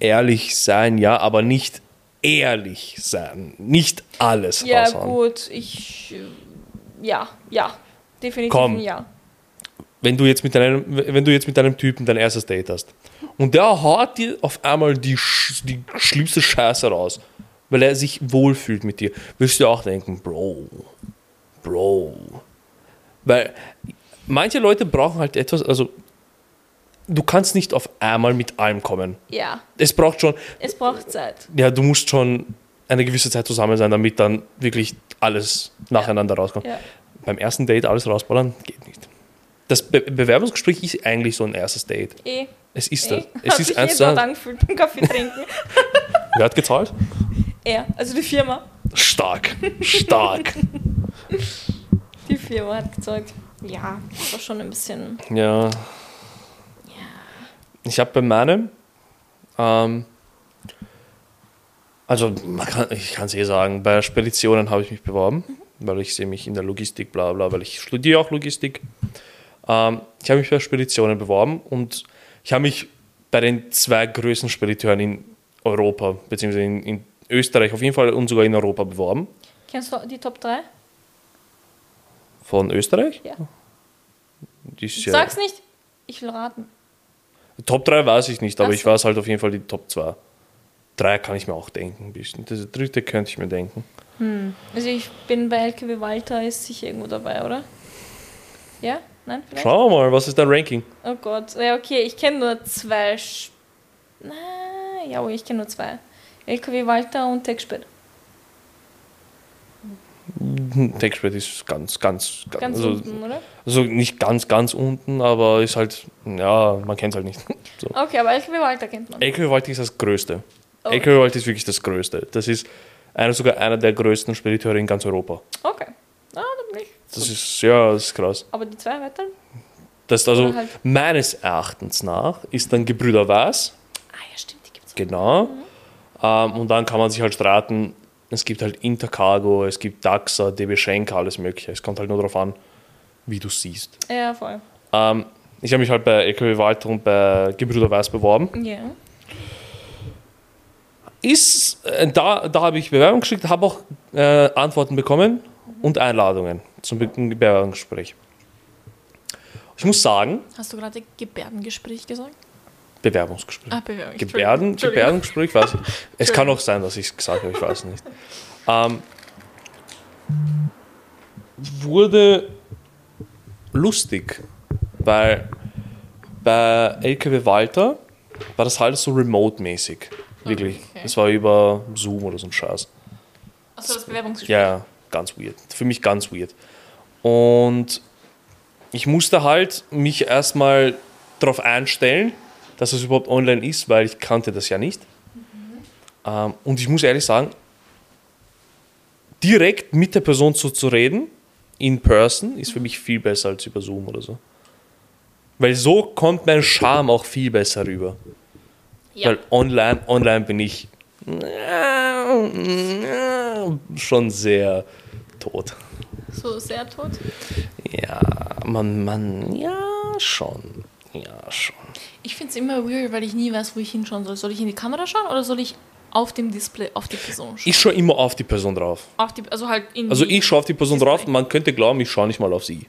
Ehrlich sein, ja, aber nicht ehrlich sein. Nicht alles du, ja raushauen. gut, ich, äh, ja, ja, definitiv Komm. ja. Wenn du, jetzt mit deinem, wenn du jetzt mit deinem Typen dein erstes Date hast und der haut dir auf einmal die, die schlimmste Scheiße raus, weil er sich wohlfühlt mit dir, wirst du auch denken, Bro, Bro. Weil manche Leute brauchen halt etwas, also du kannst nicht auf einmal mit allem kommen. Ja, Es braucht schon, es braucht Zeit. ja, du musst schon eine gewisse Zeit zusammen sein, damit dann wirklich alles nacheinander rauskommt. Ja. Beim ersten Date alles rausballern, geht nicht. Das Be Bewerbungsgespräch ist eigentlich so ein erstes Date. Eh, Es ist eh. das. Es Hat ist sich eins eh zu dort eins. angefühlt beim Kaffee trinken. Wer hat gezahlt? er, also die Firma. Stark. Stark. Die Firma hat gezeugt. Ja, das war schon ein bisschen. ja. Ja. Ich habe bei meinem, ähm, also kann, ich kann es eh sagen, bei Speditionen habe ich mich beworben, weil ich sehe mich in der Logistik, bla bla, weil ich studiere auch Logistik. Ähm, ich habe mich bei Speditionen beworben und ich habe mich bei den zwei größten Spediteuren in Europa, beziehungsweise in, in Österreich auf jeden Fall und sogar in Europa beworben. Kennst du die Top 3? Von Österreich? Ja. Die ja- Sag's nicht. Ich will raten. Top 3 weiß ich nicht, aber Ach ich so. weiß halt auf jeden Fall die Top 2. Drei kann ich mir auch denken. ein bisschen. Das dritte könnte ich mir denken. Also ich bin bei LKW Walter, ist sicher irgendwo dabei, oder? Ja? Nein? Vielleicht? Schauen wir mal, was ist dein Ranking? Oh Gott. Ja, okay, ich kenne nur zwei. Sch Na, ja, oh, ich kenne nur zwei. LKW Walter und TechSped. TechSped ist ganz, ganz, ganz, Ganz also, unten, oder? also nicht ganz, ganz unten, aber ist halt, ja, man kennt es halt nicht. So. Okay, aber LKW Walter kennt man. LKW Walti ist das Größte. LKW Walti ist wirklich das Größte. Das ist einer, sogar einer der größten Spediteure in ganz Europa. Okay. Ah, da bin ich. Das ist, ja, das ist krass. Aber die zwei weiter? Das also, halt- meines Erachtens nach, ist dann Gebrüder Weiß. Ah ja, stimmt, die gibt's auch. Genau. Ähm, und dann kann man sich halt streiten. Es gibt halt Intercargo, es gibt Daxa, DB Schenker, alles Mögliche. Es kommt halt nur darauf an, wie du siehst. Ja, voll. Ähm, ich habe mich halt bei LKW Walter und bei Gebrüder Weiß beworben. Ja. Ist, äh, da da habe ich Bewerbung geschickt, habe auch äh, Antworten bekommen und Einladungen zum Be Bewerbungsgespräch. Ich muss sagen, Hast du gerade Gebärdengespräch gesagt? Bewerbungsgespräch. Ah, Bewerbung. Gebärden. Gebärdengespräch, weiß ich. Es kann auch sein, dass ich es gesagt habe, ich weiß nicht. Ähm, wurde lustig, weil bei LKW Walter war das halt so remote-mäßig. Wirklich. Okay. Das war über Zoom oder so ein Scheiß. Achso, das Bewerbungsgespräch. Ja, ganz weird. Für mich ganz weird. Und ich musste halt mich erstmal darauf einstellen, dass es überhaupt online ist, weil ich kannte das ja nicht. Ähm, und ich muss ehrlich sagen, direkt mit der Person so zu reden, in person, ist für mich viel besser als über Zoom oder so. Weil so kommt mein Charme auch viel besser rüber. Ja. Weil online, online bin ich schon sehr tot. So sehr tot. Ja, man, man, ja, schon. Ja, schon. Ich finde es immer weird, weil ich nie weiß, wo ich hinschauen soll. Soll ich in die Kamera schauen oder soll ich auf dem Display auf die Person schauen? Ich schaue immer auf die Person drauf. auf die, also halt in Also ich schaue auf die Person Display. drauf, man könnte glauben, ich schaue nicht mal auf sie.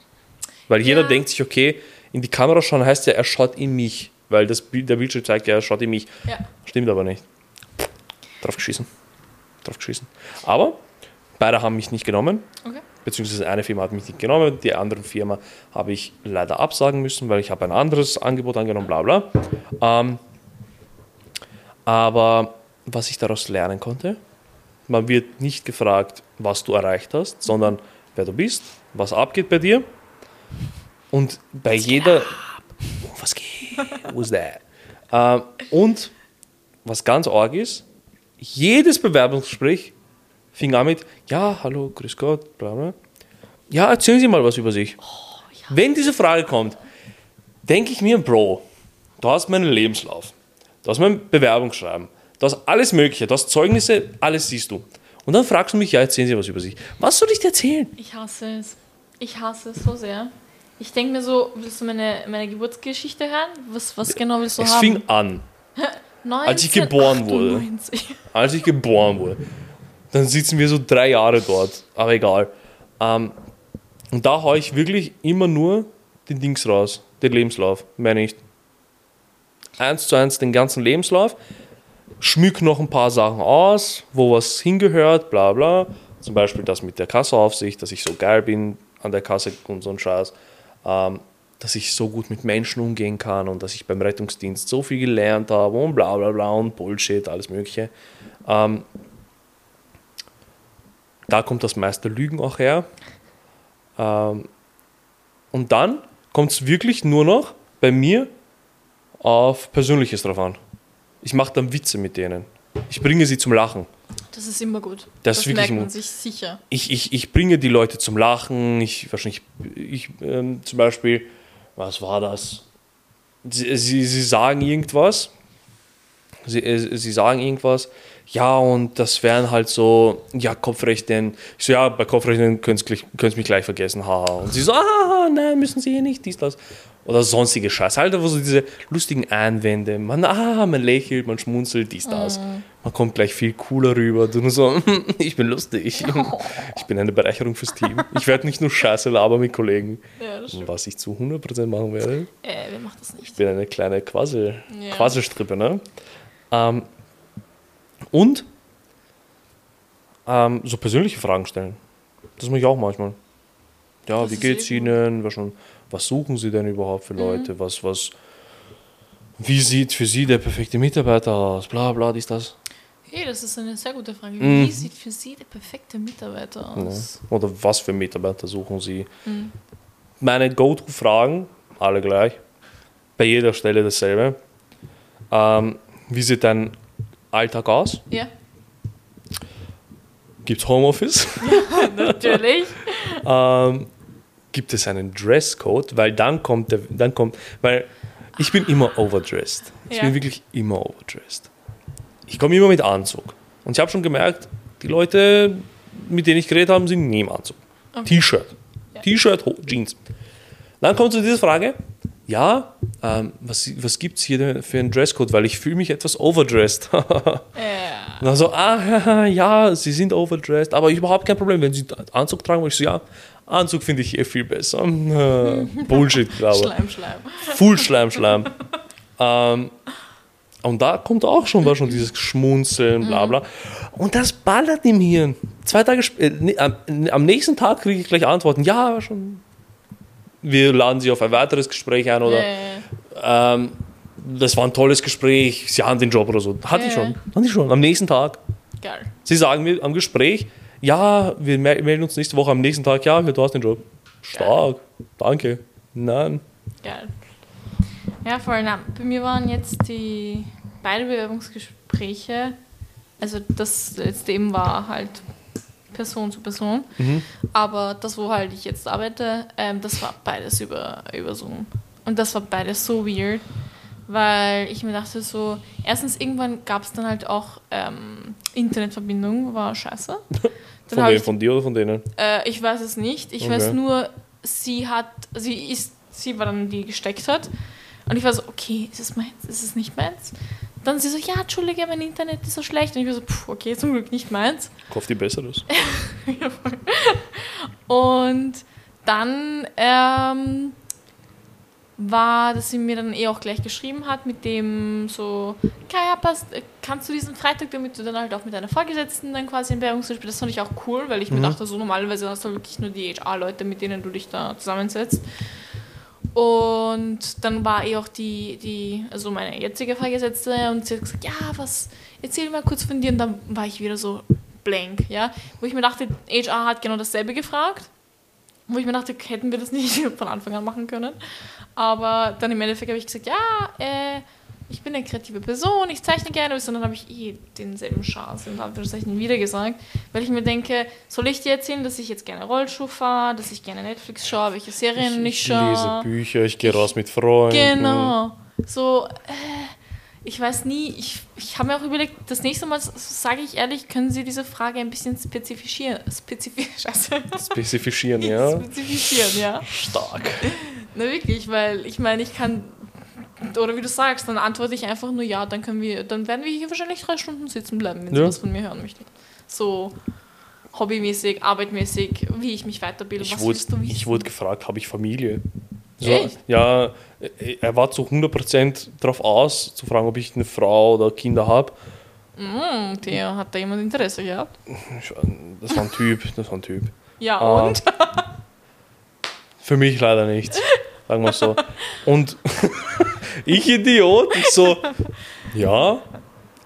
Weil jeder Ja. denkt sich, okay, in die Kamera schauen heißt ja, er schaut in mich. Weil das der Bildschirm zeigt ja, schaut in mich. Ja. Stimmt aber nicht. Drauf geschissen. Drauf geschissen. Aber beide haben mich nicht genommen. Okay. beziehungsweise eine Firma hat mich nicht genommen, die andere Firma habe ich leider absagen müssen, weil ich habe ein anderes Angebot angenommen, bla bla. Ähm, aber was ich daraus lernen konnte, man wird nicht gefragt, was du erreicht hast, sondern wer du bist, was abgeht bei dir. Und bei jeder... Oh, was geht? Who's that? Ähm, und was ganz arg ist, jedes Bewerbungsgespräch fing an mit, ja, hallo, grüß Gott, bla bla. Ja, erzählen Sie mal was über sich. Wenn diese Frage kommt, denke ich mir, Bro, du hast meinen Lebenslauf, du hast mein Bewerbungsschreiben, du hast alles Mögliche, du hast Zeugnisse, alles siehst du. Und dann fragst du mich, ja, erzählen Sie was über sich. Was soll ich dir erzählen? Ich hasse es. Ich hasse es so sehr. Ich denke mir so, willst du meine, meine Geburtsgeschichte hören? Was, was genau willst du Es haben? fing an, als ich geboren wurde. 1998. als ich geboren wurde. Dann sitzen wir so drei Jahre dort, aber egal. Ähm, und da haue ich wirklich immer nur den Dings raus, den Lebenslauf, mehr nicht. Eins zu eins den ganzen Lebenslauf, schmück noch ein paar Sachen aus, wo was hingehört, bla bla. Zum Beispiel das mit der Kasseaufsicht, dass ich so geil bin an der Kasse und so ein Scheiß. Ähm, dass ich so gut mit Menschen umgehen kann und dass ich beim Rettungsdienst so viel gelernt habe und bla bla bla und Bullshit, alles Mögliche. Ähm, da kommt das meiste Lügen auch her. Ähm, und dann kommt es wirklich nur noch bei mir auf Persönliches drauf an. Ich mache dann Witze mit denen. Ich bringe sie zum Lachen. Das ist immer gut. Das ist wirklich merkt man sich sicher. Ich, ich, ich bringe die Leute zum Lachen. Ich wahrscheinlich, ich ähm, zum Beispiel, was war das? Sie, sie, sie sagen irgendwas. Sie, äh, sie sagen irgendwas. Ja, und das wären halt so, ja, Kopfrechnen. Ich so, ja, bei Kopfrechnen könnt ihr mich gleich vergessen, haha. Und sie so, ah, nein, müssen sie eh nicht, dies, das. Oder sonstige Scheiß. Halt einfach so diese lustigen Einwände. Man, ah, man lächelt, man schmunzelt, dies, das. Man kommt gleich viel cooler rüber. Du nur so, ich bin lustig. Ich bin eine Bereicherung fürs Team. Ich werde nicht nur Scheiße labern mit Kollegen. Ja. Was ich zu 100% machen werde. Äh, wer macht das nicht? Ich bin eine kleine Quassel, Ja. Quasselstrippe, ne? Ähm, und ähm, so persönliche Fragen stellen. Das mache ich auch manchmal. Ja, Das wie geht's eh. Ihnen? Was, schon, was suchen Sie denn überhaupt für Leute? Was, was, wie sieht für Sie der perfekte Mitarbeiter aus? Bla bla, dies, das. Hey, das ist eine sehr gute Frage. Mhm. Wie sieht für Sie der perfekte Mitarbeiter Ja. aus? Oder was für Mitarbeiter suchen Sie? Meine Go-To-Fragen, alle gleich. Bei jeder Stelle dasselbe. Ähm, wie sieht dein Alltag aus? Ja, Gibt es Homeoffice? natürlich. ähm, gibt es einen Dresscode? Weil dann kommt der, dann kommt, weil ich bin immer overdressed. Ich Ja. bin wirklich immer overdressed. Ich komme immer mit Anzug. Und ich habe schon gemerkt, die Leute, mit denen ich geredet habe, sind nie im Anzug. Okay. T-Shirt. Ja. T-Shirt, Jeans. Dann kommt zu dieser Frage, ja, ähm, was, was gibt es hier für einen Dresscode? Weil ich fühle mich etwas overdressed. Ja. Und dann so, ah, ja, sie sind overdressed, aber überhaupt kein Problem, wenn sie Anzug tragen. Und ich so, ja, Anzug finde ich eh viel besser. Bullshit, glaube ich. Schleim, Schleim. Full Schleim, Schleim. Ähm, und da kommt auch schon, war schon dieses Schmunzeln, bla bla. Und das ballert im Hirn. Zwei Tage später, am, am nächsten Tag kriege ich gleich Antworten. Ja, schon. Wir laden Sie auf ein weiteres Gespräch ein oder Ja, ähm, das war ein tolles Gespräch, Sie haben den Job oder so. Hatte ich Ja. schon. Hatte ich schon. Am nächsten Tag. Geil. Sie sagen mir am Gespräch, ja, wir mel- melden uns nächste Woche am nächsten Tag, ja, du hast den Job. Stark, danke. Nein. Geil. Ja, voll. Na, bei mir waren jetzt die beide Bewerbungsgespräche, also das letzte eben war halt Person zu Person, aber das, wo halt ich jetzt arbeite, ähm, das war beides über, über Zoom. Und das war beides so weird, weil ich mir dachte so, erstens irgendwann gab es dann halt auch ähm, Internetverbindung, war scheiße. Von, wem, ich von dir oder von denen? äh, ich weiß es nicht. Ich Okay. weiß nur, sie hat, sie ist, sie war dann die gesteckt hat. Und ich war so, okay, ist es meins? Ist es nicht meins? Dann sie so, ja, entschuldige, mein Internet ist so schlecht. Und ich war so, pff, okay, zum Glück nicht meins. Kauf die Besseres. Und dann ähm, war, dass sie mir dann eh auch gleich geschrieben hat mit dem so, Kaya, passt, äh, kannst du diesen Freitag, damit du dann halt auch mit deiner Vorgesetzten dann quasi ein Bewerbungsgespräch, das fand ich auch cool, weil ich mir dachte, so normalerweise hast du wirklich nur die HR-Leute, mit denen du dich da zusammensetzt. Und dann war eh auch die, die, also meine jetzige Vorgesetzte und sie hat gesagt, ja, was, erzähl mal kurz von dir. Und dann war ich wieder so blank, ja. Wo ich mir dachte, HR hat genau dasselbe gefragt. Wo ich mir dachte, hätten wir das nicht von Anfang an machen können. Aber dann im Endeffekt habe ich gesagt, ja, äh, ich bin eine kreative Person, ich zeichne gerne, dann habe ich eh denselben Schatz in Anführungszeichen wieder gesagt, weil ich mir denke, soll ich dir erzählen, dass ich jetzt gerne Rollschuh fahre, dass ich gerne Netflix schaue, welche Serien ich, ich schaue. lese Bücher, ich gehe raus mit Freunden. Genau. So, äh, ich weiß nie, ich, ich habe mir auch überlegt, das nächste Mal, sage ich ehrlich, können Sie diese Frage ein bisschen spezifizieren. Spezifisch, scheiße. Spezifischieren, ja. Spezifizieren, ja. Stark. Na wirklich, weil ich meine, ich kann, oder wie du sagst, dann antworte ich einfach nur ja, dann können wir, dann werden wir hier wahrscheinlich drei Stunden sitzen bleiben, wenn Sie Ja. was von mir hören möchten. So hobbymäßig, arbeitmäßig, wie ich mich weiterbilde, Ich was wurde, du wissen? ich wurde gefragt, habe ich Familie? So, Echt? Ja, er war zu 100% darauf aus, zu fragen, ob ich eine Frau oder Kinder habe. Hm, der hat da jemand Interesse gehabt. Das war ein Typ, das war ein Typ. Ja, Ah. und? Für mich leider nichts, sagen wir so. Und ich Idiot, so, ja,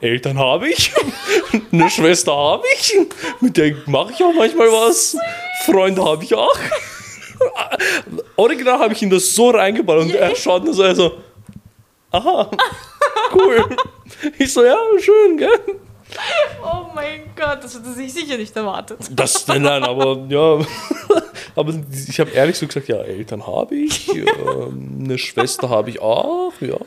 Eltern habe ich, eine Schwester habe ich, mit der mache ich auch manchmal was, Freunde habe ich auch. Original habe ich ihm das so reingebaut und er schaut nur so, er so, aha, cool. Ich so, ja, schön, gell? Oh mein Gott, das hat er sich sicher nicht erwartet. Das, nein, nein, aber ja. Aber ich habe ehrlich so gesagt, ja, Eltern habe ich, ähm, eine Schwester habe ich auch, ja.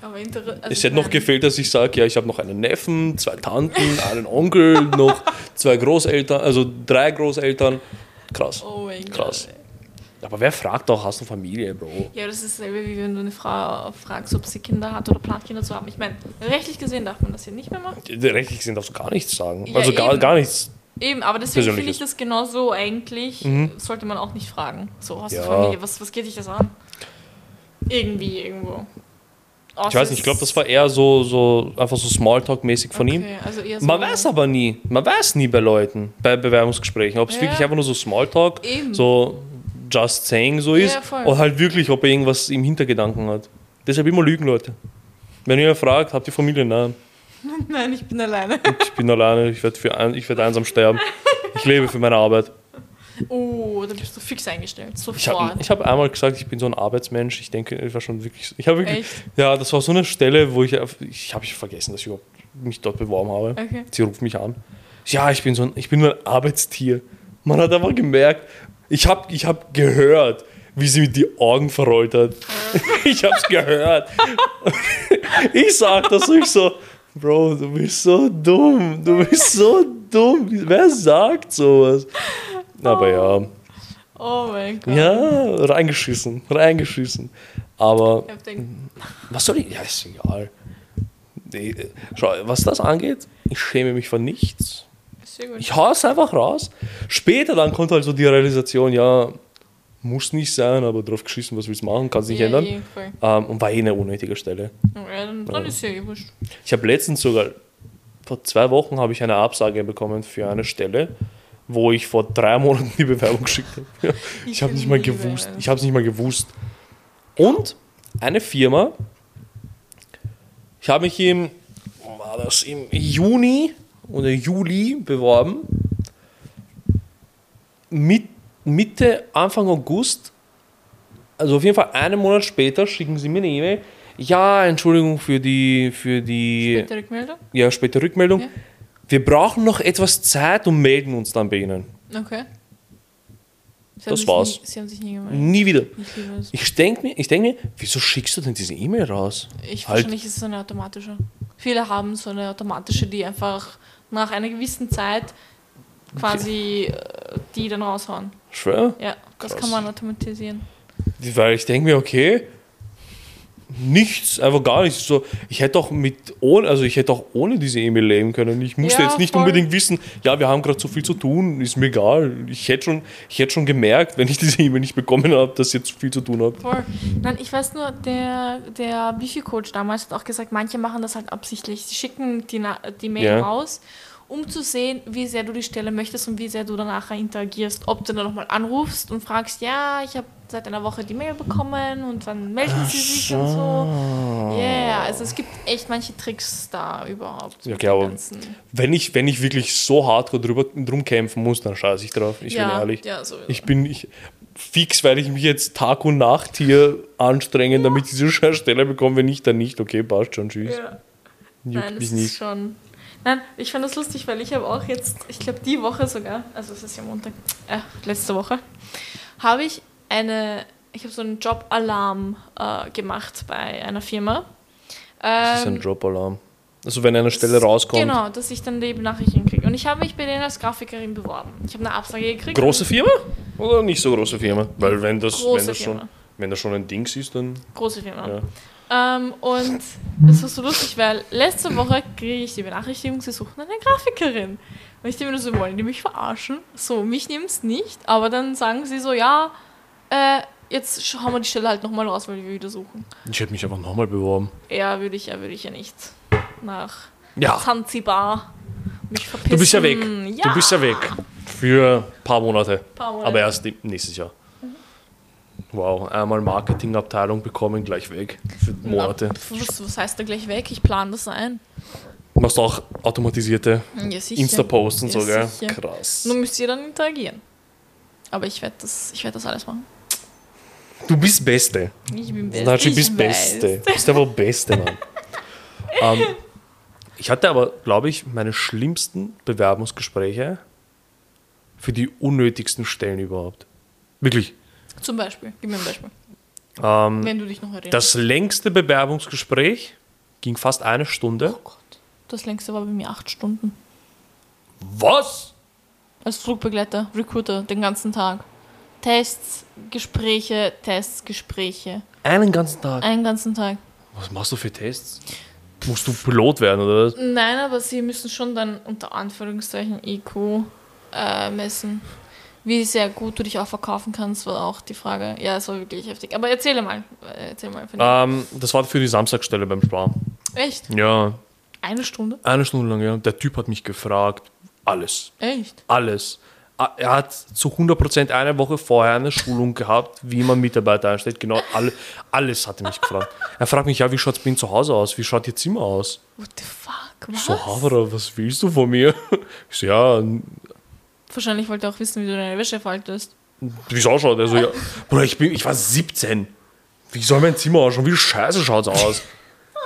Aber also Es hätte noch nein. gefehlt, dass ich sage, ja, ich habe noch einen Neffen, zwei Tanten, einen Onkel, noch zwei Großeltern, also drei Großeltern. Krass. Oh mein Krass. Gott. Aber wer fragt doch, hast du Familie, Bro? Ja, das ist dasselbe, wie wenn du eine Frau fragst, ob sie Kinder hat oder plant, Kinder zu haben. Ich meine, rechtlich gesehen darf man das hier nicht mehr machen. Rechtlich sind darfst du gar nichts sagen. Ja, also gar, eben. gar nichts. Eben, aber deswegen finde ich das genau so eigentlich, sollte man auch nicht fragen. So, hast Ja. du Familie, was, was geht dich das an? Irgendwie, irgendwo. Ich weiß nicht, ich glaube, das war eher so, so einfach so Smalltalk-mäßig von ihm. Okay, also eher so Man weiß aber nie. Man weiß nie bei Leuten, bei Bewerbungsgesprächen, ob es Ja. wirklich einfach nur so Smalltalk, Eben. so just saying so ist, Ja, oder halt wirklich, ob er irgendwas im Hintergedanken hat. Deshalb immer lügen, Leute. Wenn ihr fragt, habt ihr Familie? Nein. Nein, ich bin alleine. Ich bin alleine, ich werde ein, ich werd einsam sterben. Ich lebe für meine Arbeit. Oh, da bist du fix eingestellt. Ich Sofort. habe ich hab einmal gesagt, ich bin so ein Arbeitsmensch. Ich denke, ich war schon wirklich. Ich habe wirklich. Echt? Ja, das war so eine Stelle, wo ich. Ich habe vergessen, dass ich überhaupt mich dort beworben habe. Okay. Sie ruft mich an. Ja, ich bin so ein, ich bin nur ein Arbeitstier. Man hat einfach gemerkt, ich habe ich hab gehört, wie sie mit die Augen verrollt hat. ich habe es gehört. ich sag das so, ich so, Bro, du bist so dumm. Du bist so dumm. Wer sagt sowas? Aber ja, Oh mein Gott. ja, reingeschissen, reingeschissen. Aber was soll ich? Ja, ist egal. Nee, äh, Schau, was das angeht, ich schäme mich vor nichts. Ich hau es einfach raus. Später dann kommt halt so die Realisation, ja, muss nicht sein, aber drauf geschissen, was willst du machen, kannst nicht Ja, ändern. voll. Ähm, und war eh eine unnötige Stelle. Ja, dann, dann ist ja eh wurscht. Ich habe letztens sogar, vor zwei Wochen habe ich eine Absage bekommen für eine Stelle, wo ich vor drei Monaten die Bewerbung geschickt habe. Ich habe nicht mal gewusst. Ich habe es nicht mal gewusst. Und eine Firma, ich habe mich im, war das im Juni oder Juli beworben. Mit, Mitte, Anfang August, also auf jeden Fall einen Monat später, schicken sie mir eine E-Mail. Ja, Entschuldigung für die, für die Bitte Rückmeldung? ja, später Rückmeldung. Ja. Wir brauchen noch etwas Zeit und melden uns dann bei Ihnen. Okay. Sie Das war's. Nie, sie haben sich nie gemeldet. Nie wieder. Ich denke mir, ich denk mir, wieso schickst du denn diese E-Mail raus? Ich, Halt. Wahrscheinlich ist es eine automatische. Viele haben so eine automatische, die einfach nach einer gewissen Zeit quasi äh, die dann raushauen. Schwer? Ja, das Krass. kann man automatisieren. Weil ich denke mir, okay, nichts, einfach gar nichts. So, ich hätte auch mit ohne, also ich hätte auch ohne diese E-Mail leben können. Ich musste Ja, jetzt nicht voll. unbedingt wissen, ja, wir haben gerade so viel zu tun, ist mir egal. Ich hätte schon, ich hätte schon gemerkt, wenn ich diese E-Mail nicht bekommen habe, dass ihr zu viel zu tun habt. Voll. Nein, ich weiß nur, der, der Bifi-Coach damals hat auch gesagt, manche machen das halt absichtlich. Sie schicken die, die Mail Ja. raus, um zu sehen, wie sehr du die Stelle möchtest und wie sehr du danach interagierst. Ob du dann nochmal anrufst und fragst, ja, ich habe seit einer Woche die Mail bekommen und dann melden sie sich und so. Yeah, also es gibt echt manche Tricks da überhaupt. Ja, dem aber. Wenn ich, wenn ich wirklich so hart drüber, drum kämpfen muss, dann scheiße ich drauf. Ich ja, bin ehrlich. Ja, so. Ich bin ich, fix, weil ich mich jetzt Tag und Nacht hier anstrengen, damit ich diese Stelle bekomme. Wenn nicht, dann nicht. Okay, passt schon, tschüss. ja. Juckt Nein, mich das nicht. ist schon. Nein, ich fand das lustig, weil ich habe auch jetzt, ich glaube die Woche sogar, also es ist ja Montag, äh, letzte Woche, habe ich eine, ich habe so einen Jobalarm äh, gemacht bei einer Firma. Das ist ein Ähm, Jobalarm. Also wenn eine Stelle rauskommt. Genau, dass ich dann die Nachrichten kriege. Und ich habe mich bei denen als Grafikerin beworben. Ich habe eine Absage gekriegt. Große Firma? Oder nicht so große Firma? Weil wenn das, Große wenn das, schon, wenn das schon ein Dings ist, dann. Große Firma. Ja. Ähm, und es war so lustig, weil letzte Woche kriege ich die Benachrichtigung, sie suchen eine Grafikerin. Und ich denke mir so, wollen die mich verarschen? So, mich nehmen es nicht, aber dann sagen sie so, ja, äh, jetzt schauen wir die Stelle halt nochmal raus, weil wir wieder suchen. Ich hätte mich einfach nochmal beworben. Ja, würde ich ja, würde ich ja nicht nach Ja. Zanzibar mich verpissen. Du bist ja weg. Ja, Du bist ja weg. Für ein paar Monate. Paar Monate. Aber erst nächstes Jahr. Wow, einmal Marketingabteilung bekommen, gleich weg. Für Monate. Na, was, was heißt da gleich weg? Ich plane das ein. Machst auch automatisierte Ja, sicher. Insta-Posts und so, Ja, gell? sicher. Krass. Nur müsst ihr dann interagieren. Aber ich werde das, ich werd das alles machen. Du bist Beste. Ich bin best. Nachi, ich bist weiß. Beste. Du bist einfach Beste, Mann. ähm, ich hatte aber, glaube ich, meine schlimmsten Bewerbungsgespräche für die unnötigsten Stellen überhaupt. Wirklich. Zum Beispiel. Gib mir ein Beispiel. Ähm, Wenn du dich noch erinnerst. das längste Bewerbungsgespräch ging fast eine Stunde. oh Gott. Das längste war bei mir acht Stunden. Was? Als Flugbegleiter, Recruiter, den ganzen Tag. Tests, Gespräche, Tests, Gespräche. Einen ganzen Tag. Einen ganzen Tag. Was machst du für Tests? Musst du Pilot werden, oder was? Nein, aber sie müssen schon dann unter Anführungszeichen IQ äh, messen. Wie sehr gut du dich auch verkaufen kannst, war auch die Frage. Ja, es war wirklich heftig. Aber erzähle mal. Äh, Erzähl mal. Ähm, das war für die Samstagstelle beim Spar. Echt? Ja, Eine Stunde? eine Stunde lang, ja. Der Typ hat mich gefragt. Alles. Echt? Alles. Ah, Er hat zu 100% eine Woche vorher eine Schulung gehabt, wie man Mitarbeiter einstellt. Genau, alle, alles hat er mich gefragt. Er fragt mich, ja, wie schaut es bei Ihnen zu Hause aus? Wie schaut Ihr Zimmer aus? What the fuck? Was? So, Havara, was willst du von mir? Ich so, ja, Wahrscheinlich wollte er auch wissen, wie du deine Wäsche faltest. wie es ausschaut. Er so, ja, Bruder, ich, bin, ich war 17. Wie soll mein Zimmer ausschauen? Wie scheiße schaut es aus?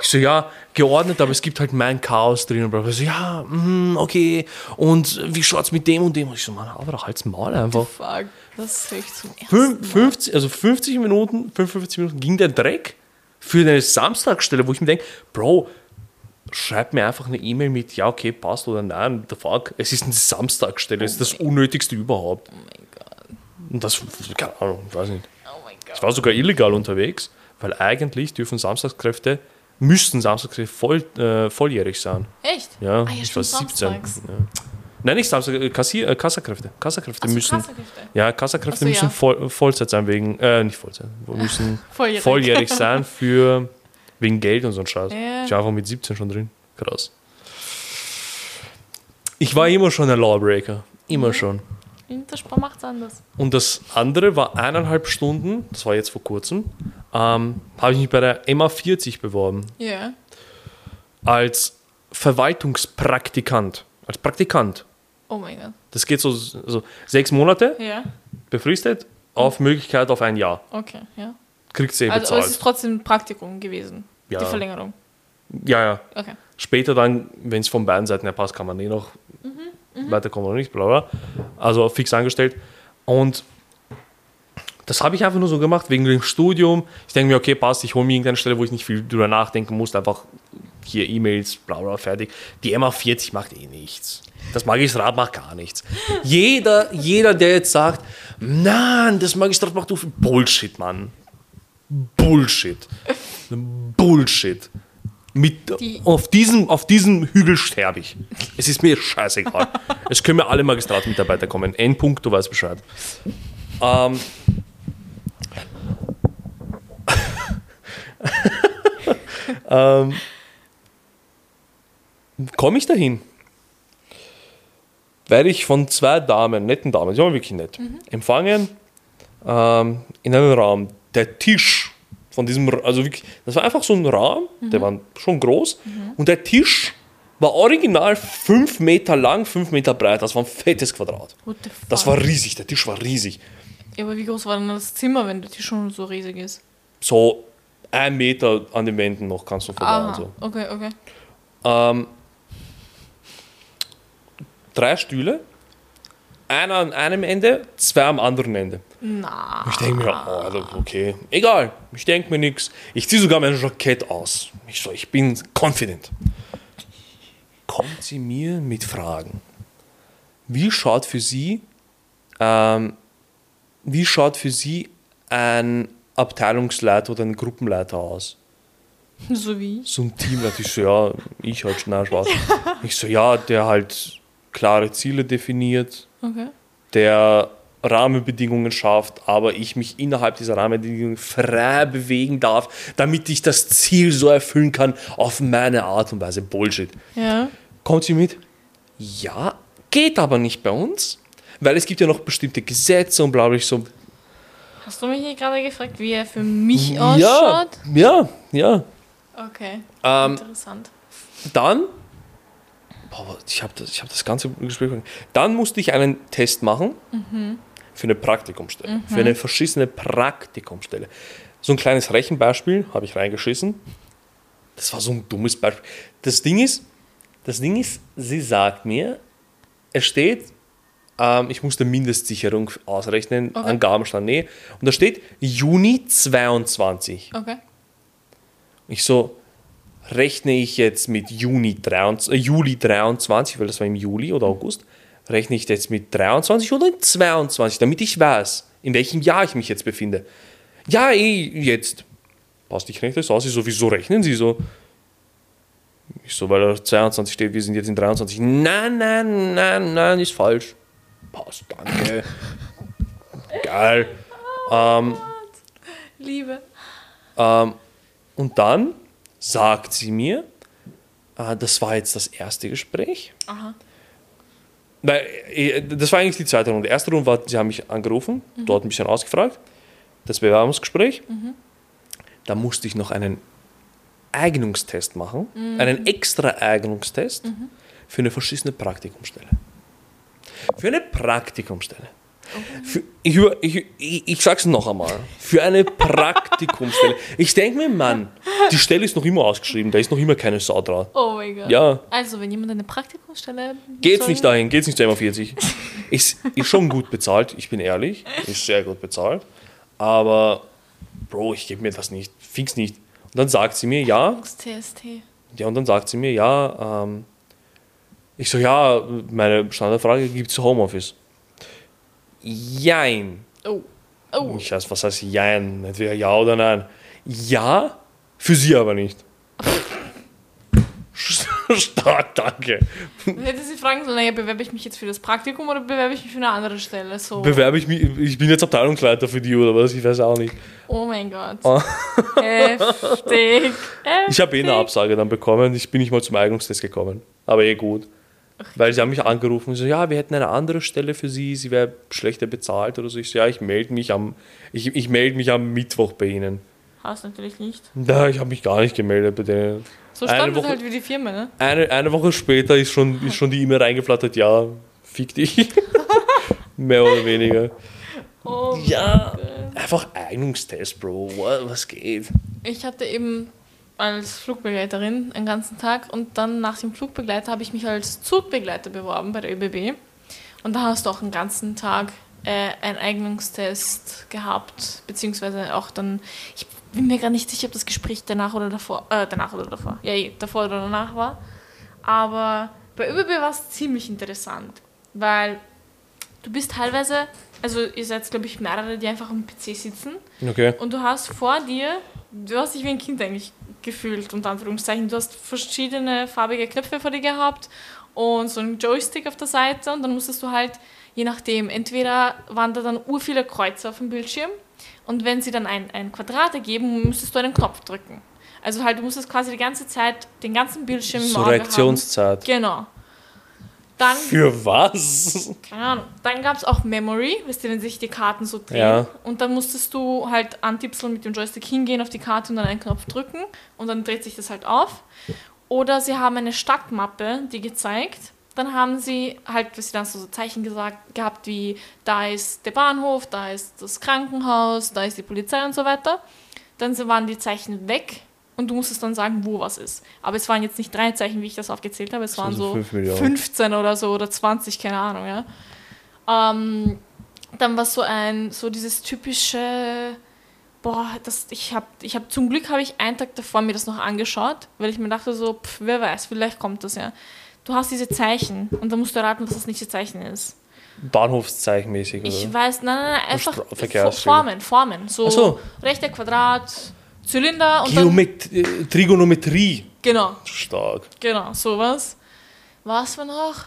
Ich so, ja, geordnet, aber es gibt halt mein Chaos drin. Und er so, ja, mhm, okay. Und wie schaut's mit dem und dem? Und ich so, Mann, aber halt's Maul einfach. Fuck, das höre ich zum ersten Fün- Mal. 50, also 50 Minuten, 55 Minuten ging der Dreck für eine Samstagstelle, wo ich mir denke, Bro, schreib mir einfach eine E-Mail mit, ja, okay, passt oder nein, the fuck. Es ist eine Samstagstelle, es ist das Unnötigste überhaupt. Oh mein Gott. Und das, keine Ahnung, ich weiß nicht. Oh mein Ich war sogar illegal unterwegs, weil eigentlich dürfen Samstagskräfte, müssten Samstagskräfte voll, äh, volljährig sein. Echt? Ja, Ah, ja ich war stimmt, 17. samstags. Ja. Nein, nicht Samstag, äh, Kassier, äh, Kassakräfte. Kassakräfte Ach so, müssen. Kassakräfte. Ja, Kassakräfte so, müssen ja. voll, Vollzeit sein wegen, äh, nicht Vollzeit, müssen Volljährig. volljährig sein für, wegen Geld und so ein Scheiß. Ja. Ich war einfach mit 17 schon drin. Krass. Ich war immer schon ein Lawbreaker. Immer schon. Intersport macht's anders. Und das andere war eineinhalb Stunden, das war jetzt vor kurzem, ähm, habe ich mich bei der MA40 beworben. Ja. Als Verwaltungspraktikant. Als Praktikant. Oh mein Gott. Das geht so, so sechs Monate, Ja. befristet, auf Möglichkeit auf ein Jahr. Okay, ja. Kriegst du eh Also bezahlt. es ist trotzdem ein Praktikum gewesen. Ja. Die Verlängerung. ja, ja. Okay. Später dann, wenn es von beiden Seiten her passt, kann man eh noch Mhm, weiterkommen oder nicht, bla bla. Also fix angestellt. Und das habe ich einfach nur so gemacht, wegen dem Studium. Ich denke mir, okay, passt, ich hole mir irgendeine Stelle, wo ich nicht viel drüber nachdenken muss, einfach hier E-Mails, bla bla, fertig. Die MA40 macht eh nichts. Das Magistrat macht gar nichts. Jeder, jeder, der jetzt sagt, nein, das Magistrat macht so viel Bullshit, Mann. Bullshit. Bullshit. Mit, Die- auf, diesem, auf diesem Hügel sterbe ich. Es ist mir scheißegal. es können mir alle Magistratsmitarbeiter kommen. Endpunkt, du weißt Bescheid. Ähm, ähm, Komme ich dahin? Werde ich von zwei Damen, netten Damen, die waren wirklich nett, empfangen ähm, in einem Raum. Der Tisch von diesem, also wirklich, das war einfach so ein Raum, der war schon groß und der Tisch war original fünf Meter lang, fünf Meter breit. Das war ein fettes Quadrat. Das war riesig, der Tisch war riesig. ja, aber wie groß war denn das Zimmer, wenn der Tisch schon so riesig ist? So ein Meter an den Wänden noch kannst du und so. Okay, okay. Ähm, drei Stühle, einer an einem Ende, zwei am anderen Ende. Na. Ich denke mir, oh, also, okay, egal, ich denke mir nichts. Ich ziehe sogar mein Jackett aus. Ich so, ich bin confident. Kommt sie mir mit Fragen. Wie schaut für sie, ähm, wie schaut für sie ein Abteilungsleiter oder ein Gruppenleiter aus? So wie? so ein Teamleiter. Ich so, ja, ich halt schnell Spaß. Ich so, ja, der halt klare Ziele definiert, Okay. der Rahmenbedingungen schafft, aber ich mich innerhalb dieser Rahmenbedingungen frei bewegen darf, damit ich das Ziel so erfüllen kann auf meine Art und Weise. Bullshit. Ja. Kommt sie mit? Ja, geht aber nicht bei uns, weil es gibt ja noch bestimmte Gesetze und bla bla. Ich so, Hast du mich nicht gerade gefragt, wie er für mich ja, ausschaut? ja, ja. Okay. Ähm, Interessant. dann, ich habe das, ich hab das ganze Gespräch, dann musste ich einen Test machen für eine Praktikumstelle, für eine verschissene Praktikumstelle. So ein kleines Rechenbeispiel habe ich reingeschissen. Das war so ein dummes Beispiel. Das Ding ist, das Ding ist, sie sagt mir, es steht, ähm, ich musste Mindestsicherung ausrechnen, Okay. Angaben stand nee, und da steht Juni 22. Okay. Ich so, rechne ich jetzt mit Juni 23, äh, Juli 23, weil das war im Juli oder August, rechne ich jetzt mit 23 oder 22, damit ich weiß, in welchem Jahr ich mich jetzt befinde. Ja, eh, jetzt. Passt, ich rechne das aus. Ich so, wieso rechnen Sie so? Ich so, weil da 22 steht, wir sind jetzt in 23. Nein, nein, nein, nein, ist falsch. Passt, danke. Geil. Ähm, Liebe. ähm, und dann sagt sie mir, äh, das war jetzt das erste Gespräch. Aha. Weil, äh, das war eigentlich die zweite Runde. Die erste Runde war, sie haben mich angerufen, dort ein bisschen ausgefragt. Das Bewerbungsgespräch. Da musste ich noch einen Eignungstest machen, einen extra Eignungstest für eine verschissene Praktikumstelle. Für eine Praktikumstelle. Für, ich, ich, ich, ich sag's noch einmal. Für eine Praktikumstelle. Ich denke mir, Mann, die Stelle ist noch immer ausgeschrieben, da ist noch immer keine Sau dran. Oh mein Gott. Ja. Also, wenn jemand eine Praktikumsstelle. Geht's soll- nicht dahin, geht's nicht zu MA40. Ist, ist schon gut bezahlt, ich bin ehrlich. Ist sehr gut bezahlt. Aber, Bro, ich gebe mir das nicht. Fix nicht. Und dann sagt sie mir, ja, TST. ja, und dann sagt sie mir, ja, ähm, ich so, ja, meine Standardfrage, gibt's Homeoffice? Jein. Oh. Oh. Ich weiß, was heißt Jein? Entweder ja oder nein. Ja, für sie aber nicht. Stark, danke. Hätte sie fragen sollen, naja, bewerbe ich mich jetzt für das Praktikum oder bewerbe ich mich für eine andere Stelle? So. Bewerbe ich mich, ich bin jetzt Abteilungsleiter für die oder was, ich weiß auch nicht. oh mein Gott. Oh. Heftig. Ich habe eh eine heftig. Absage dann bekommen, ich bin nicht mal zum Eignungstest gekommen. Aber eh gut. Weil sie haben mich angerufen und so, ja, wir hätten eine andere Stelle für sie, sie wäre schlechter bezahlt oder so. Ich so, ja, ich melde mich am, ich, ich melde mich am Mittwoch bei ihnen. Hast natürlich nicht. Da, ich habe mich gar nicht gemeldet bei denen. So stand es Woche- halt wie die Firma, ne? Eine, eine Woche später ist schon, ist schon die E-Mail reingeflattert, ja, fick dich. Mehr oder weniger. Oh Ja. Gott. Einfach Eignungstest, Bro. What, was geht? Ich hatte eben als Flugbegleiterin einen ganzen Tag und dann nach dem Flugbegleiter habe ich mich als Zugbegleiter beworben bei der ÖBB. Und da hast du auch einen ganzen Tag äh, einen Eignungstest gehabt, beziehungsweise auch dann, ich bin mir gar nicht sicher, ob das Gespräch danach oder davor, äh, danach oder davor, ja, eh, davor oder danach war. Aber bei ÖBB war es ziemlich interessant, weil du bist teilweise, also ihr seid, glaube ich, mehrere, die einfach am PC sitzen Okay. und du hast vor dir, du hast dich wie ein Kind eigentlich gefühlt, unter Anführungszeichen. Du hast verschiedene farbige Knöpfe vor dir gehabt und so einen Joystick auf der Seite und dann musstest du halt, je nachdem, entweder waren da dann ur viele Kreuze auf dem Bildschirm und wenn sie dann ein, ein Quadrat ergeben, musstest du einen Knopf drücken. Also halt, du musstest quasi die ganze Zeit den ganzen Bildschirm im So Auge Reaktionszeit. haben. Genau. Dann Für was? keine Ahnung. Dann gab es auch Memory, wisst ihr, wenn sich die Karten so drehen. Ja. Und dann musstest du halt antipseln mit dem Joystick hingehen auf die Karte und dann einen Knopf drücken und dann dreht sich das halt auf. Oder sie haben eine Stadtmappe, die gezeigt. Dann haben sie halt, was sie dann so Zeichen gesagt gehabt wie, da ist der Bahnhof, da ist das Krankenhaus, da ist die Polizei und so weiter. Dann waren die Zeichen weg und du musstest dann sagen, wo was ist. Aber es waren jetzt nicht drei Zeichen, wie ich das aufgezählt habe, es waren so so fünf Millionen. 15 oder so oder 20, keine Ahnung, ja. Ähm, dann war so ein, so dieses typische, boah, das, ich habe ich hab, zum Glück habe ich einen Tag davor mir das noch angeschaut, weil ich mir dachte so, pff, wer weiß, vielleicht kommt das ja. Du hast diese Zeichen und dann musst du erraten, was das nächste Zeichen ist. Bahnhofszeichenmäßig, oder? Ich weiß, nein, nein, nein einfach. Formen, Formen. So, so. rechter Quadrat, Zylinder und dann, Geomet äh, Trigonometrie. genau, Stark. Genau, sowas. Was war noch?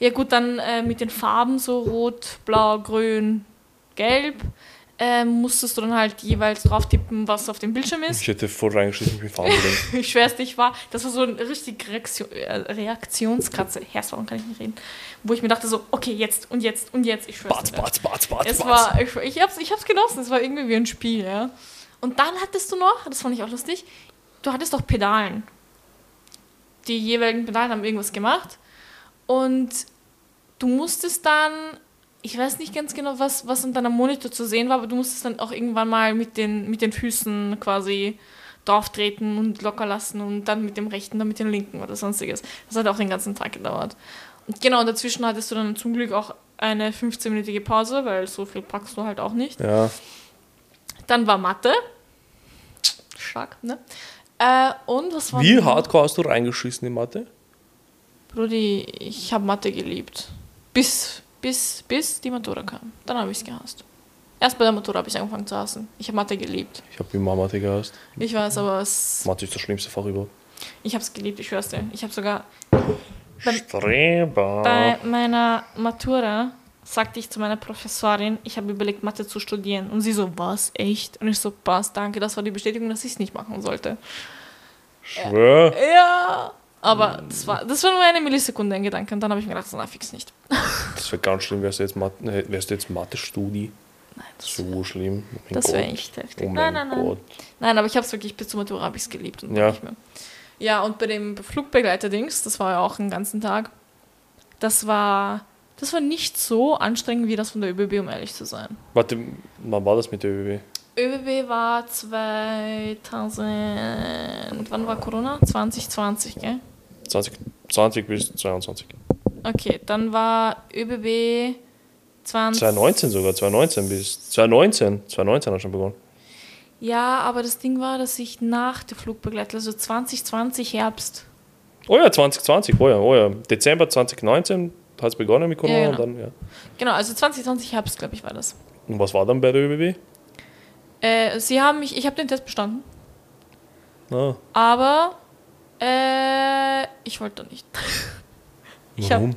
Ja gut, dann äh, mit den Farben so rot, blau, grün, gelb. Ähm, musstest du dann halt jeweils drauf tippen, was auf dem Bildschirm ist. Ich hätte voll reingeschrieben, ich bin Farbe drin. Ich schwör's nicht war. Das war so eine richtig Reaktion, äh, Reaktionskatze. Herz, warum kann ich nicht reden? Wo ich mir dachte so, okay, jetzt und jetzt und jetzt. Ich schwör's dir. batz, batz, batz, Es war, ich, ich, hab's, ich hab's genossen, es war irgendwie wie ein Spiel, ja. Und dann hattest du noch, das fand ich auch lustig, du hattest doch Pedalen. Die jeweiligen Pedalen haben irgendwas gemacht. Und du musstest dann, ich weiß nicht ganz genau, was, was an deinem Monitor zu sehen war, aber du musstest dann auch irgendwann mal mit den, mit den Füßen quasi drauf treten und locker lassen und dann mit dem rechten, dann mit dem linken oder sonstiges. Das hat auch den ganzen Tag gedauert. Und genau, dazwischen hattest du dann zum Glück auch eine 15-minütige Pause, weil so viel packst du halt auch nicht. Ja, Dann war Mathe. Stark, ne? Äh, und was war wie noch? hardcore hast du reingeschissen in Mathe? Brudi, ich habe Mathe geliebt. Bis, bis, bis die Matura kam. Dann habe ich es gehasst. Erst bei der Matura habe ich angefangen zu hassen. Ich habe Mathe geliebt. Ich habe immer Mathe gehasst. Ich weiß, aber es, Mathe ist das schlimmste Fach überhaupt. ich habe es geliebt, ich schwör's dir. Ich habe sogar Streber. bei meiner Matura sagte ich zu meiner Professorin, ich habe überlegt, Mathe zu studieren. Und sie so, was, echt? Und ich so, passt, danke, das war die Bestätigung, dass ich es nicht machen sollte. Schwör. Ja, aber das war, das war nur eine Millisekunde ein Gedanke. Und dann habe ich mir gedacht, na, fix nicht. Das wäre ganz schlimm, wärst du jetzt, Mathe, äh, wärst du jetzt Mathe-Studi. Nein, das, So schlimm. Oh das wäre echt heftig. Oh nein, nein, nein. Gott. Nein, aber ich habe es wirklich bis zur Matura habe ich es geliebt und Ja. ja. nicht mehr. Ja, und bei dem Flugbegleiter-Dings, das war ja auch einen ganzen Tag, das war, das war nicht so anstrengend wie das von der ÖBB, um ehrlich zu sein. Warte, wann war das mit der ÖBB? ÖBB war 2000, wann war Corona? 2020, gell? 2020 bis 22. Okay, dann war ÖBB 20... 2019 sogar, 2019 bis 2019. 2019 hat schon begonnen. Ja, aber das Ding war, dass ich nach der Flugbegleiter, also 2020 Herbst, Oh ja, 2020, oh ja, oh ja. Dezember 2019 hat es begonnen mit Corona Ja, und genau. dann, ja. genau, also 2020 Herbst, glaube ich, war das. Und was war dann bei der ÖBB? Äh, sie haben mich, ich habe den Test bestanden, Ah, aber Äh, ich wollte nicht. Ich hab- Warum?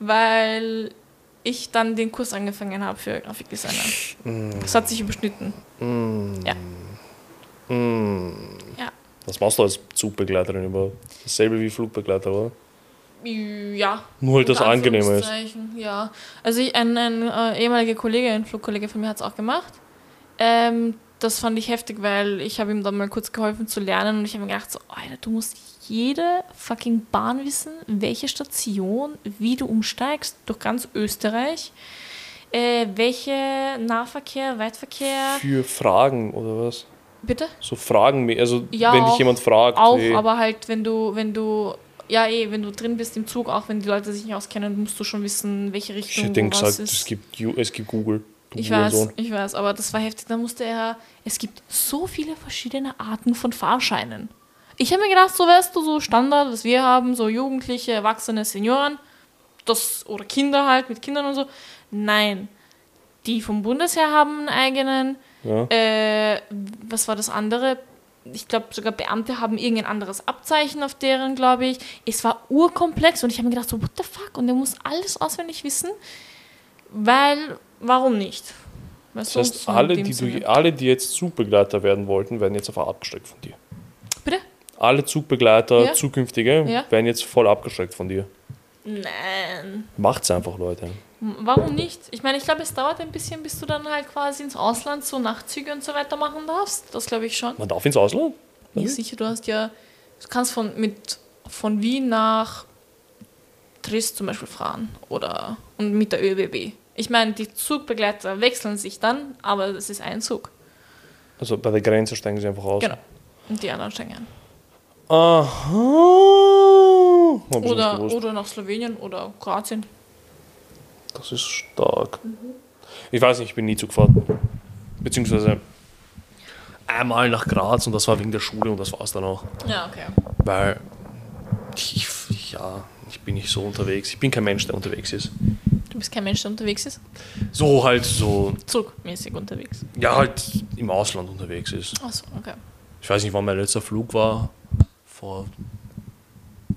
Weil ich dann den Kurs angefangen habe für Grafikdesigner. Das hat sich überschnitten. Ja. Ja. Was machst du als Zugbegleiterin überhaupt? Dasselbe wie Flugbegleiter, oder? Ja. Nur halt das Angenehme ist. Ja. Also ich, ein, ein äh, ehemaliger Kollege, ein Flugkollege von mir hat es auch gemacht. Ähm, das fand ich heftig, weil ich habe ihm dann mal kurz geholfen zu lernen und ich habe mir gedacht, so, Alter, du musst jede fucking Bahn wissen, welche Station, wie du umsteigst durch ganz Österreich, äh, welche Nahverkehr, Weitverkehr, Für Fragen oder was? bitte? So Fragen, also Ja, wenn dich auch- jemand fragt. Auch, hey, aber halt, wenn du, wenn du, ja eh, wenn du drin bist im Zug, auch wenn die Leute sich nicht auskennen, musst du schon wissen, welche ich Richtung hätte wo was gesagt, ist. es gibt, es gibt Google. Du Ich weiß, Hurensohn. ich weiß, aber das war heftig. Da musste er, es gibt so viele verschiedene Arten von Fahrscheinen. Ich habe mir gedacht, so weißt du, so Standard, was wir haben, so Jugendliche, Erwachsene, Senioren, das, oder Kinder halt, mit Kindern und so. Nein. Die vom Bundesheer haben einen eigenen. Ja. Äh, was war das andere? Ich glaube, sogar Beamte haben irgendein anderes Abzeichen auf deren, glaube ich. Es war urkomplex und ich habe mir gedacht, so, what the fuck? Und der muss alles auswendig wissen, weil, warum nicht? Weißt Das heißt, alle die, du, alle, die jetzt Zugbegleiter werden wollten, werden jetzt auf abgesteckt von dir. Bitte? Alle Zugbegleiter, Ja. zukünftige, Ja. werden jetzt voll abgesteckt von dir. Nein. Macht's einfach, Leute. Warum nicht? Ich meine, ich glaube, es dauert ein bisschen, bis du dann halt quasi ins Ausland so Nachtzüge und so weiter machen darfst. Das glaube ich schon. Man darf ins Ausland? Ja, sicher, du hast ja, du kannst von, mit, von Wien nach Triest zum Beispiel fahren oder und mit der ÖBB. Ich meine, die Zugbegleiter wechseln sich dann, aber es ist ein Zug. Also bei der Grenze steigen sie einfach aus. Genau. Und die anderen steigen ein. Aha. Oder, oder nach Slowenien oder Kroatien. Das ist stark. Ich weiß nicht, ich bin nie Zug gefahren. Beziehungsweise einmal nach Graz und das war wegen der Schule und das war es dann auch. Ja, okay. Weil ich, ja, ich bin nicht so unterwegs. Ich bin kein Mensch, der unterwegs ist. Du bist kein Mensch, der unterwegs ist. So halt so, Zugmäßig unterwegs. ja, halt im Ausland unterwegs ist. Achso, okay. Ich weiß nicht, wann mein letzter Flug war. Vor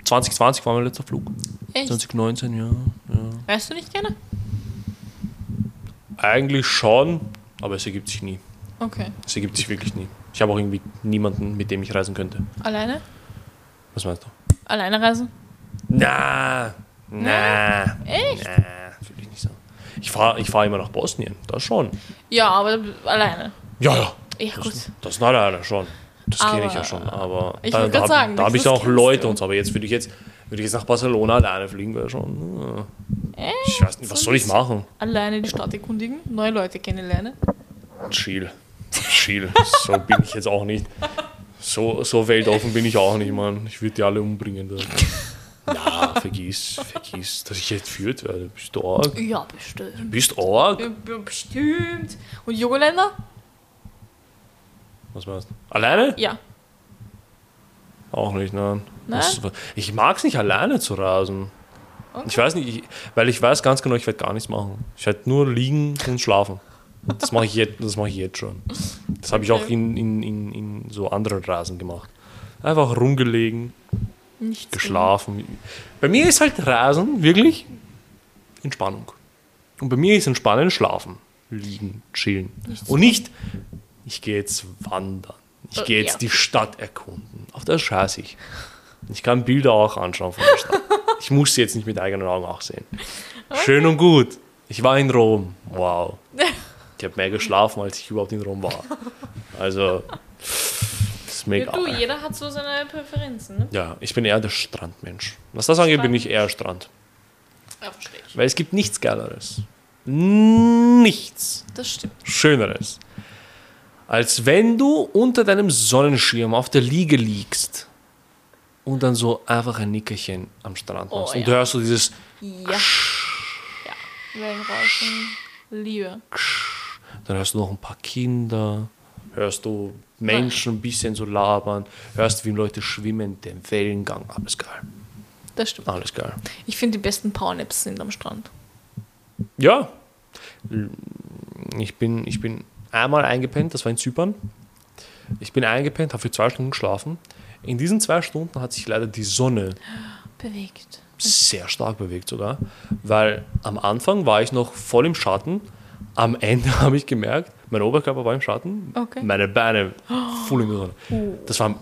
2020 war mein letzter Flug. Echt? 2019, ja. ja. Weißt du nicht gerne? Eigentlich schon, aber es ergibt sich nie. Okay. Es ergibt sich wirklich nie. Ich habe auch irgendwie niemanden, mit dem ich reisen könnte. Alleine? Was meinst du? Alleine reisen? Na, na, Echt? na, würde ich nicht sagen. Ich fahre ich fahr immer nach Bosnien, das schon. Ja, aber alleine. Ja, ja. Ja, gut. Das, das na, schon. Das kenne ich ja schon. Aber Ich da, da, sagen, da habe ich auch Leute du. und so. Aber jetzt würde ich jetzt, würde ich jetzt nach Barcelona alleine fliegen, wäre schon. äh, Ich weiß nicht, was So soll ich machen? Alleine die Stadt erkundigen, neue Leute kennenlernen. Chill. Chill. So bin ich jetzt auch nicht. So, so weltoffen bin ich auch nicht, Mann. Ich würde die alle umbringen. Da. Ja, vergiss, vergiss, dass ich jetzt führt werde. Bist du arg? Ja, bestimmt. Bist du arg? B- Bestimmt. Und junge Länder? Was meinst du? Alleine? Ja. Auch nicht, nein. Nein? Ich mag es nicht, alleine zu rasen. Okay. Ich weiß nicht, ich, weil ich weiß ganz genau, ich werde gar nichts machen. Ich werde nur liegen und schlafen. Und das mache ich, jetzt- das mache ich jetzt schon. Das habe ich auch in, in, in, in so anderen Rasen gemacht. Einfach rumgelegen, Nichts geschlafen. Bei mir ist halt Rasen wirklich Entspannung. Und bei mir ist Entspannen Schlafen, liegen, chillen. Nichts Und nicht, ich gehe jetzt wandern. Ich Äh, gehe jetzt ja. die Stadt erkunden. Auf das scheiße ich. Ich kann Bilder auch anschauen von der Stadt. Ich muss sie jetzt nicht mit eigenen Augen auch sehen. Schön und gut. Ich war in Rom. Wow. Ich habe mehr geschlafen, als ich überhaupt in Rom war. Also, das ist mir Ja, du, jeder hat so seine Präferenzen, ne? Ja, ich bin eher der Strandmensch. Was das angeht, bin ich eher Strand. Ja, verstehe ich. Weil es gibt nichts Geileres. Nichts Das stimmt. Schöneres. Als wenn du unter deinem Sonnenschirm auf der Liege liegst und dann so einfach ein Nickerchen am Strand Oh, machst. ja. Und du hörst so dieses, Ja. Ja. Wellenrauschen. Liebe. dann hörst du noch ein paar Kinder, hörst du Menschen ein bisschen so labern, hörst, wie Leute schwimmen, den Wellengang, alles geil. Das stimmt. Alles geil. Ich finde, die besten Powernaps sind am Strand. Ja. Ich bin, ich bin einmal eingepennt, das war in Zypern. Ich bin eingepennt, habe für zwei Stunden geschlafen. In diesen zwei Stunden hat sich leider die Sonne Bewegt. sehr stark bewegt sogar, weil am Anfang war ich noch voll im Schatten. Am Ende habe ich gemerkt, mein Oberkörper war im Schatten, Okay. meine Beine voll in der Sonne. Oh. Das war,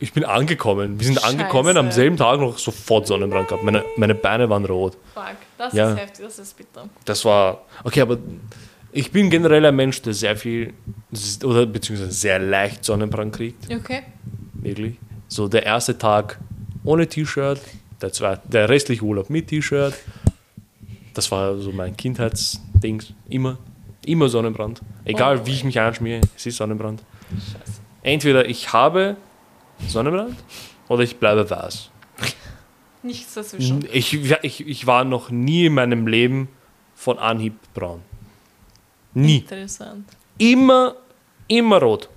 ich bin angekommen. Wir sind angekommen, am Scheiße. selben Tag noch sofort Sonnenbrand gehabt. Meine, meine Beine waren rot. Fuck, das Ja. ist heftig, das ist bitter. Das war, okay, aber ich bin generell ein Mensch, der sehr viel, oder beziehungsweise sehr leicht Sonnenbrand kriegt. Okay. Wirklich. So der erste Tag ohne T-Shirt, der, zweite, der restliche Urlaub mit T-Shirt. Das war so mein Kindheitsding. Immer, immer Sonnenbrand. Egal Oh. wie ich mich einschmiere, es ist Sonnenbrand. Scheiße. Entweder ich habe Sonnenbrand oder ich bleibe weiß. Nichts dazwischen. Ich, ich, ich war noch nie in meinem Leben von Anhieb braun. Nie. Interessant. Immer, immer rot.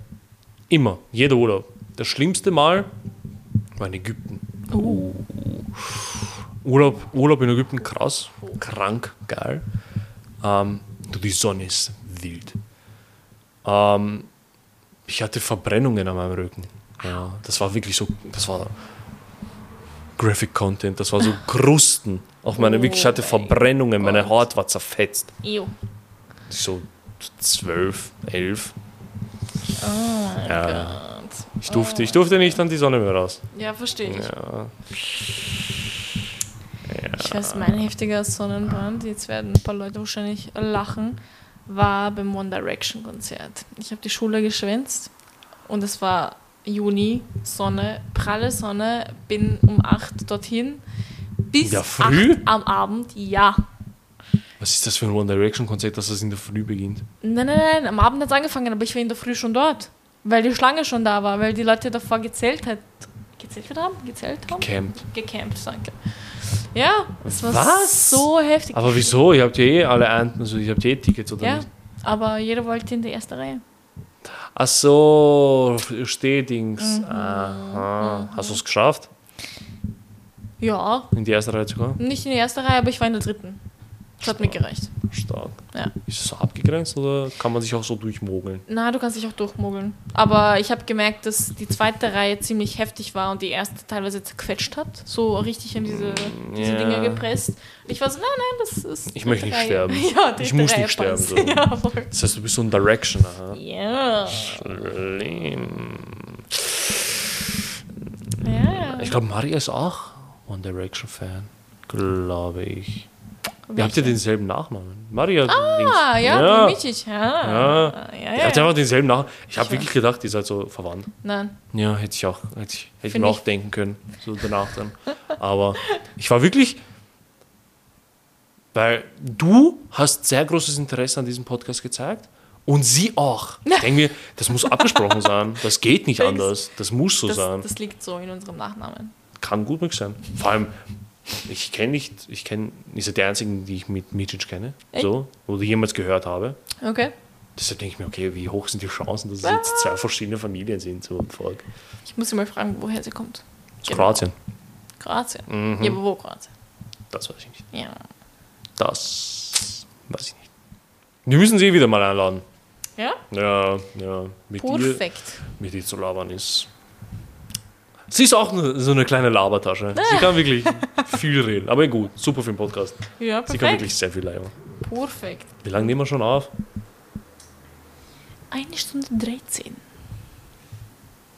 Immer. Jeder Urlaub. Das schlimmste Mal war in Ägypten. Uh. Urlaub, Urlaub in Ägypten, krass, krank, geil. Ähm, du, die Sonne ist wild. Ähm, ich hatte Verbrennungen an meinem Rücken. Ja, das war wirklich so, das war Graphic Content, das war so Krusten auf meine, Oh wirklich, ich hatte mein Verbrennungen, meine. Haut war zerfetzt. Ew. So zwölf, elf. Oh mein Ja. Gott. Ich durfte, ich durfte nicht an die Sonne mehr raus. Ja, verstehe ich. Ja. Ich weiß, mein heftiger Sonnenbrand, jetzt werden ein paar Leute wahrscheinlich lachen, war beim One Direction Konzert. Ich habe die Schule geschwänzt und es war Juni, Sonne, pralle Sonne, bin um 8 dorthin. Bis der Früh? 8 am Abend, ja. Was ist das für ein One Direction Konzert, dass das in der Früh beginnt? Nein, nein, nein, am Abend hat es angefangen, aber ich war in der Früh schon dort. Weil die Schlange schon da war, weil die Leute davor gezählt hat. Gezählt haben? Gezählt haben? Camp. Gecampt, danke. Ja, es war Was? so heftig. Aber wieso? Ihr habt ja eh alle ein, also ihr habt ja eh Tickets oder Ja, nicht? aber jeder wollte in die erste Reihe. Ach so, Stehdings. Mhm. Aha. Hast du es geschafft, Ja, in die erste Reihe zu kommen? nicht in die erste Reihe, aber ich war in der dritten. Das hat mir gereicht. Stark. Ja. Ist es so abgegrenzt oder kann man sich auch so durchmogeln? Na, du kannst dich auch durchmogeln. Aber ich habe gemerkt, dass die zweite Reihe ziemlich heftig war und die erste teilweise zerquetscht hat. So richtig in diese, diese Ja. Dinge gepresst. Und ich war so, nein, nein, das ist. Ich möchte nicht Reihe. sterben. Ja, Ich muss Reihe nicht sterben, so. Ja. Das heißt, du bist so ein Direction. Aha. Ja. Schlimm. ja. Ich glaube, Maria ist auch One Direction Fan. Glaube ich. Ihr habt Welche? ja denselben Nachnamen. Maria. Ah, ja, ja. die Michich. Ja. Ja. Ja, Ihr ja. habt einfach denselben Nachnamen. Ich habe Ich wirklich gedacht, ihr seid so verwandt. Nein. Ja, hätte ich auch, hätte ich, hätte ich mir auch denken können, so danach dann. Aber ich war wirklich, weil du hast sehr großes Interesse an diesem Podcast gezeigt und sie auch. Ich denke mir, das muss abgesprochen sein. Das geht nicht anders. Das muss so Das, sein. das liegt so in unserem Nachnamen. Kann gut möglich sein. Vor allem, ich kenne nicht, ich kenne, ihr seid die einzigen, die ich mit Micic kenne, Echt? so, oder jemals gehört habe. Okay. Deshalb denke ich mir, okay, wie hoch sind die Chancen, dass es jetzt zwei verschiedene Familien sind, so im Volk. Ich muss sie mal fragen, woher sie kommt. Aus Genau. Kroatien. Kroatien. Mhm. Ja, aber wo Kroatien? Das weiß ich nicht. Ja. Das weiß ich nicht. Wir müssen sie wieder mal einladen. Ja? Ja, ja. Mit Perfekt. mit ihr zu labern ist. Sie ist auch so eine kleine Labertasche. Sie kann wirklich viel reden. Aber gut, super für den Podcast. Ja, Sie kann perfekt. wirklich sehr viel labern. Perfekt. Wie lange nehmen wir schon auf? Eine Stunde 13.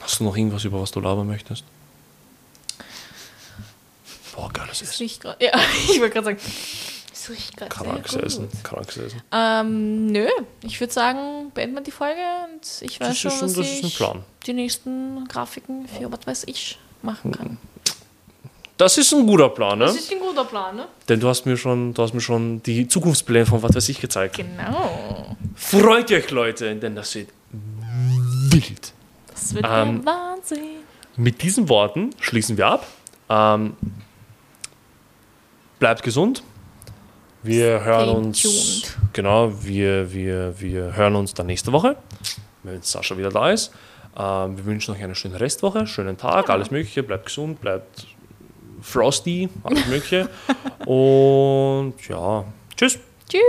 Hast du noch irgendwas, über was du labern möchtest? Boah, geiles Das Essen. Ja, ich wollte gerade sagen. Das riecht gerade Krankes sehr Essen. Essen. Ähm, nö. Ich würde sagen, beenden wir die Folge und ich weiß Das schon, ein- was das ist ein ich Plan. die nächsten Grafiken für was weiß ich machen kann. Das ist ein guter Plan, ne? Das ist ein guter Plan, ne? Denn du hast mir schon, du hast mir schon die Zukunftspläne von was weiß ich gezeigt. Genau. Freut euch, Leute, denn das wird wild. Das wird Ähm, Wahnsinn. Mit diesen Worten schließen wir ab. Ähm, bleibt gesund. Wir hören uns. tuned. Genau, wir, wir, wir hören uns dann nächste Woche, wenn Sascha wieder da ist. Ähm, wir wünschen euch eine schöne Restwoche, schönen Tag, alles Mögliche. Bleibt gesund, bleibt frosty, alles Mögliche. Und ja, tschüss. Tschüss.